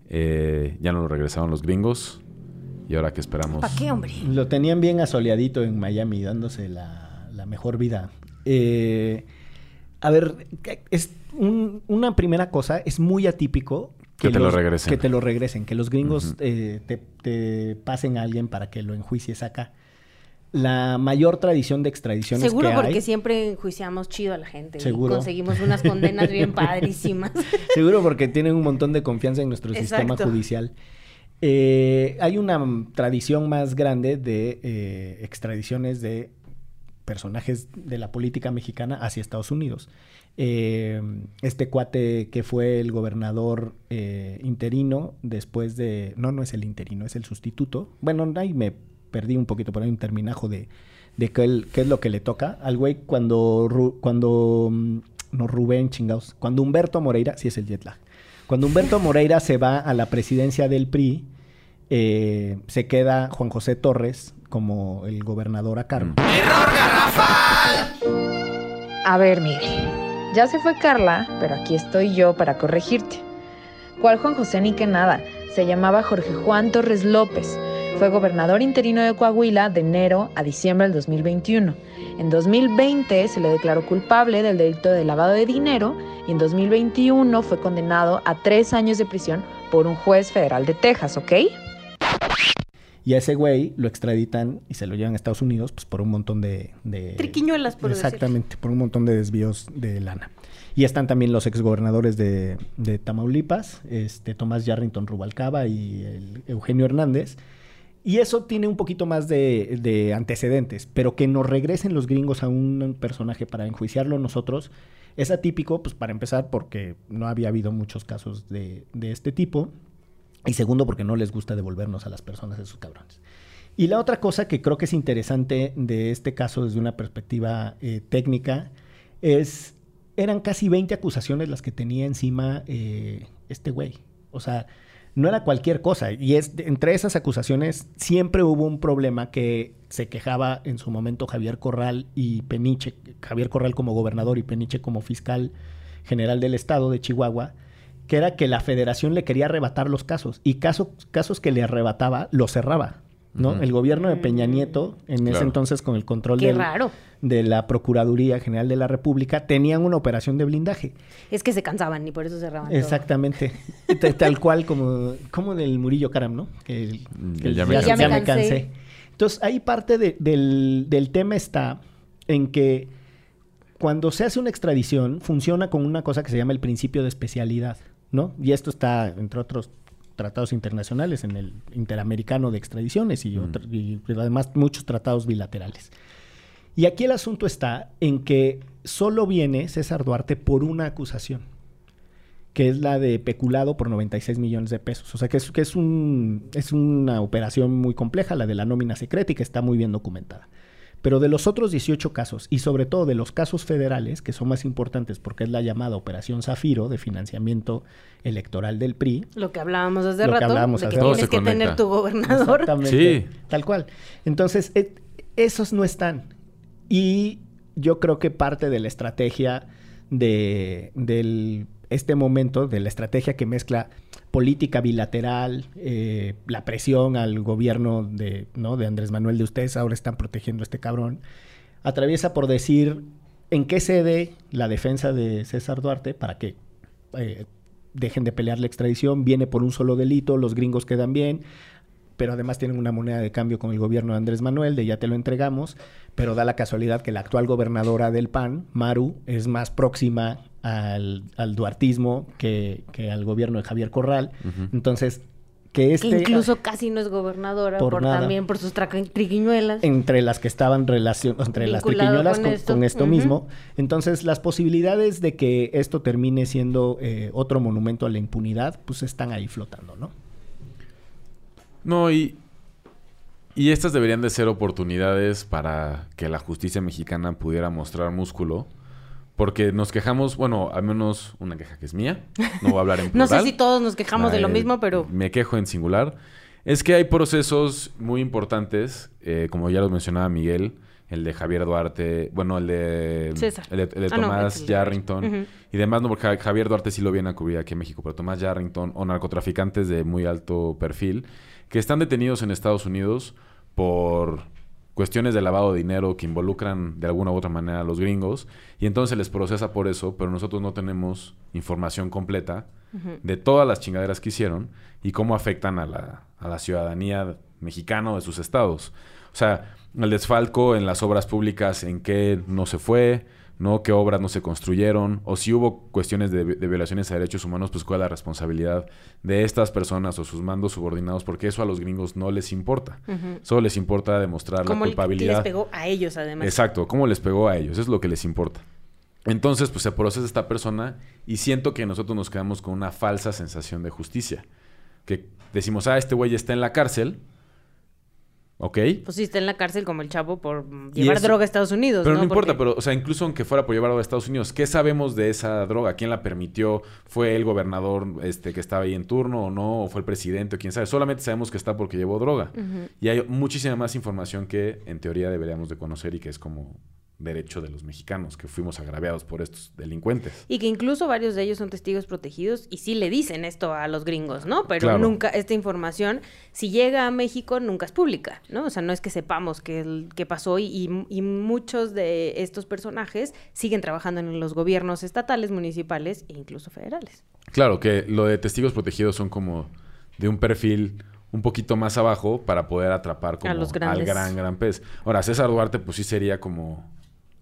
Eh, ya no lo regresaron los gringos. Y ahora que esperamos. ¿Para qué, hombre? Lo tenían bien asoleadito en Miami, dándose la, la mejor vida. Eh, a ver, es un- una primera cosa, es muy atípico Que te lo regresen. Que te lo regresen, que los gringos eh, te, te pasen a alguien para que lo enjuicies acá. La mayor tradición de extradiciones Seguro que porque hay, siempre enjuiciamos chido a la gente. y conseguimos unas condenas bien padrísimas. Seguro porque tienen un montón de confianza en nuestro sistema judicial. Eh, hay una tradición más grande de eh, extradiciones de personajes de la política mexicana hacia Estados Unidos. Eh, este cuate que fue el gobernador eh, interino después de... No, no es el interino, es el sustituto. Bueno, ahí me perdí un poquito, pero hay un terminajo de, de qué, el- qué es lo que le toca. Al güey cuando... Cuando mm, no, Rubén, chingados. Cuando Humberto Moreira... Sí, es el jet lag. Cuando Humberto Moreira se va a la presidencia del PRI, eh, se queda Juan José Torres como el gobernador a cargo. A ver, Miguel. Ya se fue Carla, pero aquí estoy yo para corregirte. ¿Cuál Juan José ni que nada? Se llamaba Jorge Juan Torres López. Fue gobernador interino de Coahuila de enero a diciembre del 2021. En 2020 se le declaró culpable del delito de lavado de dinero y en 2021 fue condenado a tres años de prisión por un juez federal de Texas, ¿ok? Y a ese güey lo extraditan y se lo llevan a Estados Unidos pues, por un montón de... de- Triquiñuelas, por decir. Exactamente, por un montón de desvíos de lana. Y están también los exgobernadores de, de Tamaulipas, este, Tomás Yarrington Rubalcaba y el Eugenio Hernández. Y eso tiene un poquito más de, de antecedentes, pero que nos regresen los gringos a un personaje para enjuiciarlo nosotros es atípico, pues para empezar, porque no había habido muchos casos de, de este tipo. Y segundo, porque no les gusta devolvernos a las personas de sus cabrones. Y la otra cosa que creo que es interesante de este caso desde una perspectiva eh, técnica es, eran casi 20 acusaciones las que tenía encima eh, este güey. O sea, no era cualquier cosa. Y es, entre esas acusaciones siempre hubo un problema que se quejaba en su momento Javier Corral y Peniche, Javier Corral como gobernador y Peniche como fiscal general del estado de Chihuahua, que era que la federación le quería arrebatar los casos y casos, casos que le arrebataba los cerraba. ¿no? El gobierno de Peña Nieto, en ese entonces con el control del- de la Procuraduría General de la República, tenían una operación de blindaje. Es que se cansaban y por eso cerraban. Exactamente. Tal cual como, como del Murillo Caram, ¿no? Que, el- que el- Ya me cansé. Ya me cansé. Entonces, ahí parte de- del, del tema está en que cuando se hace una extradición, funciona con una cosa que se llama el principio de especialidad, ¿no? Y esto está, entre otros tratados internacionales, en el Interamericano de Extradiciones y, Mm. otro- y además muchos tratados bilaterales. Y aquí el asunto está en que solo viene César Duarte por una acusación, que es la de peculado por 96 millones de pesos. O sea que es, que es, un, es una operación muy compleja, la de la nómina secreta y que está muy bien documentada. Pero de los otros 18 casos, y sobre todo de los casos federales, que son más importantes porque es la llamada Operación Zafiro de financiamiento electoral del PRI, Lo que hablábamos hace Lo que rato, hablábamos de que hace tienes rato. que tener tu gobernador. Exactamente. Sí. Tal cual. Entonces, eh, esos no están. Y yo creo que parte de la estrategia de del, este momento, de la estrategia que mezcla política bilateral, eh, la presión al gobierno de, ¿no? de Andrés Manuel de ustedes, ahora están protegiendo a este cabrón, atraviesa por decir en qué cede la defensa de César Duarte para que eh, dejen de pelear la extradición, viene por un solo delito, los gringos quedan bien, pero además tienen una moneda de cambio con el gobierno de Andrés Manuel, de ya te lo entregamos, pero da la casualidad que la actual gobernadora del PAN, Maru, es más próxima al, al duartismo que, que al gobierno de Javier Corral. Entonces, que Que este... incluso casi no es gobernadora, Por por, nada. también por sus triquiñuelas. entre las que estaban relacion entre las triquiñuelas con con, esto. con esto Ujú. mismo. Entonces, las posibilidades de que esto termine siendo eh, otro monumento a la impunidad, pues están ahí flotando, ¿no? No, y, y estas deberían de ser oportunidades para que la justicia mexicana pudiera mostrar músculo. Porque nos quejamos, bueno, al menos una queja que es mía. No voy a hablar en No plural. sé si todos nos quejamos de lo Eh, mismo, pero Me quejo en singular. Es que hay procesos muy importantes, eh, como ya lo mencionaba Miguel, el de Javier Duarte, bueno, el de, César. el de, el de Ah, no, Tomás el de- Yarrington y demás, no, porque Ja- Javier Duarte sí lo viene a cubrir aquí en México, pero Tomás Yarrington o narcotraficantes de muy alto perfil que están detenidos en Estados Unidos por cuestiones de lavado de dinero que involucran de alguna u otra manera a los gringos y entonces les procesa por eso, pero nosotros no tenemos información completa de todas las chingaderas que hicieron y cómo afectan a la, a la ciudadanía mexicana de sus estados. O sea, el desfalco en las obras públicas, en qué no se fue, ¿no? qué obras no se construyeron, o si hubo cuestiones de, de violaciones a derechos humanos, pues cuál es la responsabilidad de estas personas o sus mandos subordinados, porque eso a los gringos no les importa. Solo les importa demostrar la el que les culpabilidad. pegó a ellos además. Exacto, cómo les pegó a ellos, eso es lo que les importa. Entonces, pues se procesa esta persona y siento que nosotros nos quedamos con una falsa sensación de justicia. Que decimos, ah, este güey está en la cárcel, ¿ok? Pues sí, está en la cárcel como el chavo por llevar eso- droga a Estados Unidos. Pero no, importa, Porque- pero, o sea, incluso aunque fuera por llevarlo a Estados Unidos, ¿qué sabemos de esa droga? ¿Quién la permitió? ¿Fue el gobernador este, que estaba ahí en turno o no? ¿O fue el presidente o quién sabe? Solamente sabemos que está porque llevó droga. Y hay muchísima más información que en teoría deberíamos de conocer y que es como derecho de los mexicanos, que fuimos agraviados por estos delincuentes. Y que incluso varios de ellos son testigos protegidos y sí le dicen esto a los gringos, ¿no? Pero Claro. nunca, esta información, si llega a México, nunca es pública, ¿no? O sea, no es que sepamos qué qué pasó y, y- muchos de estos personajes siguen trabajando en los gobiernos estatales, municipales e incluso federales. Claro, que lo de testigos protegidos son como de un perfil un poquito más abajo para poder atrapar como los al gran, gran pez. Ahora, César Duarte, pues sí sería como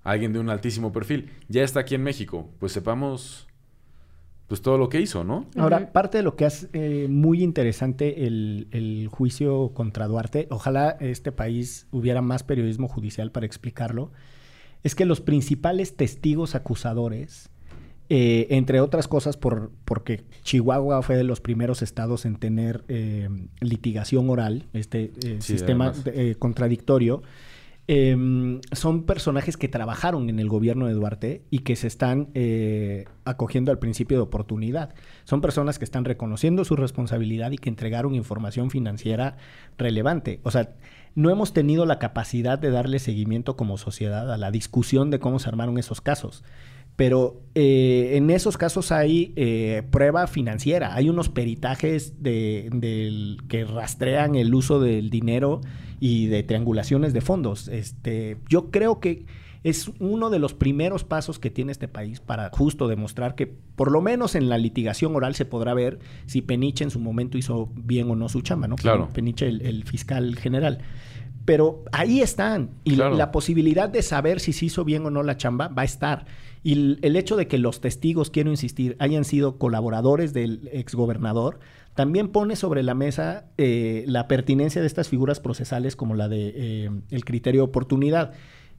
alguien de un altísimo perfil. Ya está aquí en México. Pues sepamos pues todo lo que hizo, ¿no? Ahora, parte de lo que es eh, muy interesante el, el juicio contra Duarte, ojalá este país hubiera más periodismo judicial para explicarlo, es que los principales testigos acusadores, eh, entre otras cosas por, porque Chihuahua fue de los primeros estados en tener eh, litigación oral, este eh, Sí, sistema eh, contradictorio, eh, son personajes que trabajaron en el gobierno de Duarte y que se están eh, acogiendo al principio de oportunidad. Son personas que están reconociendo su responsabilidad y que entregaron información financiera relevante. O sea, no hemos tenido la capacidad de darle seguimiento como sociedad a la discusión de cómo se armaron esos casos. Pero eh, en esos casos hay eh, prueba financiera, hay unos peritajes de, del- que rastrean el uso del dinero y de triangulaciones de fondos. Este, yo creo que es uno de los primeros pasos que tiene este país para justo demostrar que por lo menos en la litigación oral se podrá ver si Peniche en su momento hizo bien o no su chamba, ¿no? Claro. Peniche, el, el fiscal general. Pero ahí están. Y Claro. la posibilidad de saber si se hizo bien o no la chamba va a estar. Y el, el hecho de que los testigos, quiero insistir, hayan sido colaboradores del exgobernador, también pone sobre la mesa eh, la pertinencia de estas figuras procesales como la de eh, el criterio de oportunidad.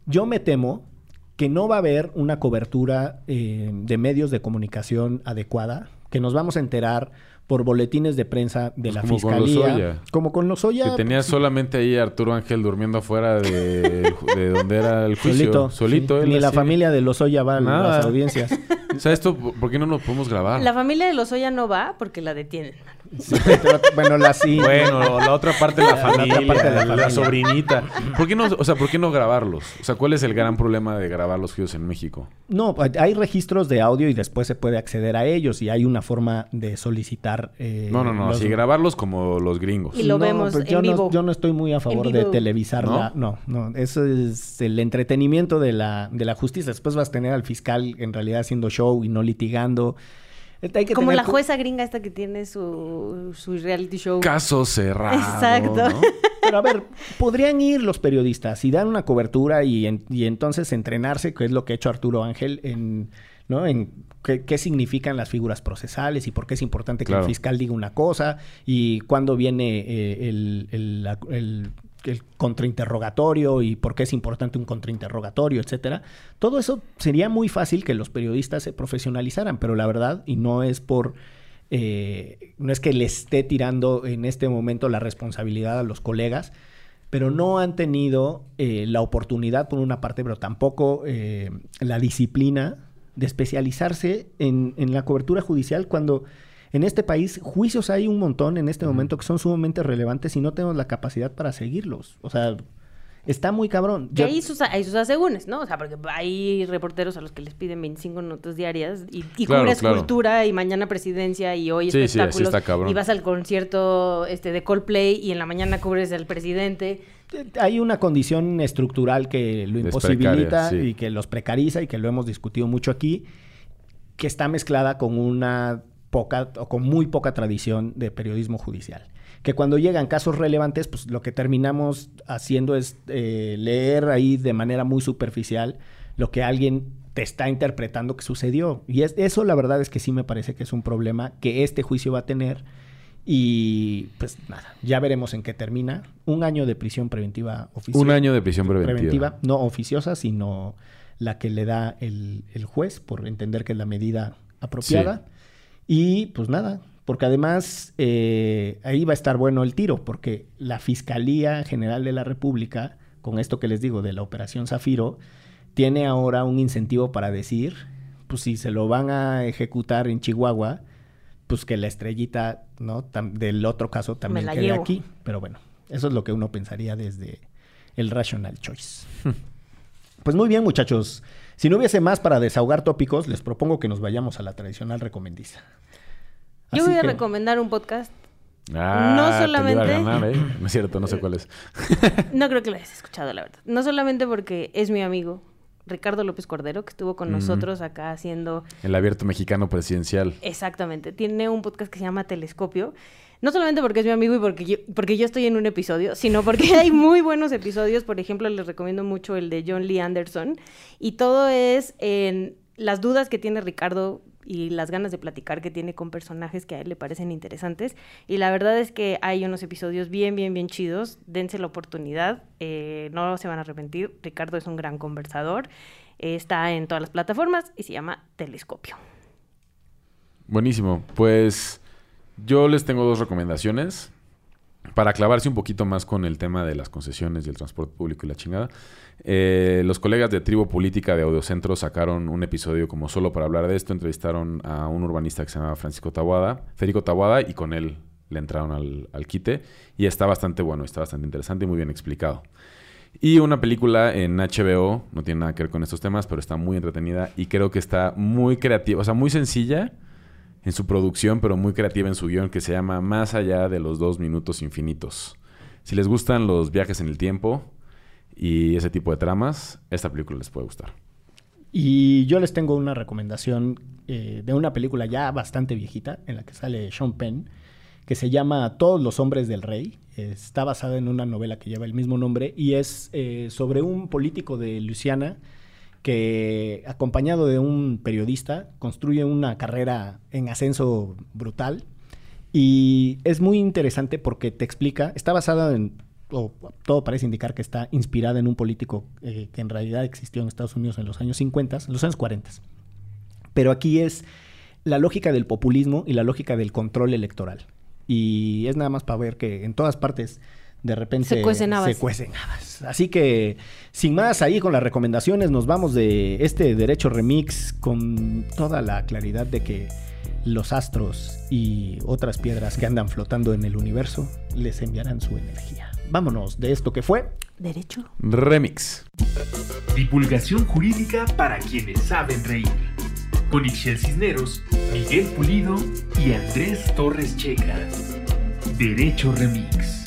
Yo me temo que no va a haber una cobertura eh, de medios de comunicación adecuada, que nos vamos a enterar por boletines de prensa de Pues la como con fiscalía, Lozoya. como con Lozoya, que tenía pues, solamente ahí a Arturo Ángel durmiendo afuera de, de donde era el juicio. solito, Solito. sí. él Ni la así. familia de Lozoya va a las audiencias. O sea, esto, ¿por qué no lo podemos grabar? La familia de Lozoya no va porque la detienen. Sí, pero, bueno, la sí. Bueno, la otra parte de la La otra familia, parte de la sobrinita. ¿Por qué no, o sea, por qué no grabarlos? O sea, ¿cuál es el gran problema de grabar los juicios en México? No, hay registros de audio y después se puede acceder a ellos y hay una forma de solicitar. eh, No, no, no, los- así grabarlos como los gringos. Y lo No, vemos pues en yo vivo. No, yo no estoy muy a favor de vivo. televisarla. No, no, eso es el entretenimiento de la, de la justicia. Después vas a tener al fiscal en realidad haciendo show y no litigando. Hay que Como tener la jueza gringa esta que tiene su, su reality show. Caso cerrado. Exacto. ¿no? Pero a ver, podrían ir los periodistas y dar una cobertura y, en- y entonces entrenarse, que es lo que ha hecho Arturo Ángel, en, ¿no? en qué, qué significan las figuras procesales y por qué es importante que Claro. el fiscal diga una cosa y cuándo viene eh, el, el- la- el- el contrainterrogatorio y por qué es importante un contrainterrogatorio, etcétera. Todo eso sería muy fácil que los periodistas se profesionalizaran, pero la verdad, y no es por eh, no es que le esté tirando en este momento la responsabilidad a los colegas, pero no han tenido eh, la oportunidad por una parte, pero tampoco eh, la disciplina de especializarse en, en la cobertura judicial cuando en este país juicios hay un montón en este momento que son sumamente relevantes y no tenemos la capacidad para seguirlos. O sea, está muy cabrón. Que hay sus, hay sus asegúnes, ¿no? O sea, porque hay reporteros a los que les piden 25 notas diarias y, y Claro, cubres claro. cultura y mañana presidencia y hoy Sí, sí, así espectáculos está cabrón. y vas al concierto este de Coldplay y en la mañana cubres al presidente. hay una condición estructural que lo imposibilita sí. y que los precariza y que lo hemos discutido mucho aquí, que está mezclada con una poca o con muy poca tradición de periodismo judicial. Que cuando llegan casos relevantes, pues lo que terminamos haciendo es eh, leer ahí de manera muy superficial lo que alguien te está interpretando que sucedió. Y es, eso la verdad es que sí me parece que es un problema que este juicio va a tener. Y pues nada, ya veremos en qué termina. Un año de prisión preventiva oficiosa. Un año de prisión preventiva. no oficiosa, sino la que le da el, el juez por entender que es la medida apropiada. Y pues nada, porque además eh, ahí va a estar bueno el tiro, porque la Fiscalía General de la República, con esto que les digo de la Operación Zafiro, tiene ahora un incentivo para decir, pues si se lo van a ejecutar en Chihuahua, pues que la estrellita, ¿no? Tam- del otro caso también quede llevo. aquí. Pero bueno, eso es lo que uno pensaría desde el rational choice. pues muy bien, muchachos. Si no hubiese más para desahogar tópicos, les propongo que nos vayamos a la tradicional recomendiza. Yo voy a que- recomendar un podcast. Ah, No te lo iba a solamente- ganar, ¿eh? No es cierto, no sé cuál es. No creo que lo hayas escuchado, la verdad. No solamente porque es mi amigo Ricardo López Cordero, que estuvo con nosotros acá haciendo El abierto mexicano presidencial. Exactamente. Tiene un podcast que se llama Telescopio. No solamente porque es mi amigo y porque yo, estoy en un episodio, sino porque hay muy buenos episodios. Por ejemplo, les recomiendo mucho el de John Lee Anderson. Y todo es en las dudas que tiene Ricardo y las ganas de platicar que tiene con personajes que a él le parecen interesantes. Y la verdad es que hay unos episodios bien, bien, bien chidos. Dense la oportunidad, eh, no se van a arrepentir. Ricardo es un gran conversador. está en todas las plataformas y se llama Telescopio. Buenísimo. Pues yo les tengo dos recomendaciones para clavarse un poquito más con el tema de las concesiones y el transporte público y la chingada, eh, los colegas de Tribu Política de Audiocentro sacaron un episodio como solo para hablar de esto. Entrevistaron a un urbanista que se llama Francisco Tawada, Federico Tawada, y con él le entraron al, al quite. Y está bastante bueno, está bastante interesante y muy bien explicado. Y una película en HBO, no tiene nada que ver con estos temas, pero está muy entretenida y creo que está muy creativa, o sea, muy sencilla en su producción, pero muy creativa en su guion, que se llama Más allá de los dos minutos infinitos. Si les gustan los viajes en el tiempo y ese tipo de tramas, esta película les puede gustar. Y yo les tengo una recomendación eh, de una película ya bastante viejita, en la que sale Sean Penn, que se llama Todos los hombres del rey. Está basada en una novela que lleva el mismo nombre y es eh, sobre un político de Luisiana que acompañado de un periodista construye una carrera en ascenso brutal y es muy interesante porque te explica, está basada en, o todo parece indicar que está inspirada en un político eh, que en realidad existió en Estados Unidos en los años 50, en los años 40. Pero aquí es la lógica del populismo y la lógica del control electoral. Y es nada más para ver que en todas partes de repente se cuecen habas. Se cuecen habas. Así que, sin más, ahí con las recomendaciones nos vamos de este derecho remix con toda la claridad de que los astros y otras piedras que andan flotando en el universo les enviarán su energía. Vámonos de esto que fue Derecho Remix. Divulgación jurídica para quienes saben reír. Con Ixel Cisneros, Miguel Pulido y Andrés Torres Checa. Derecho Remix.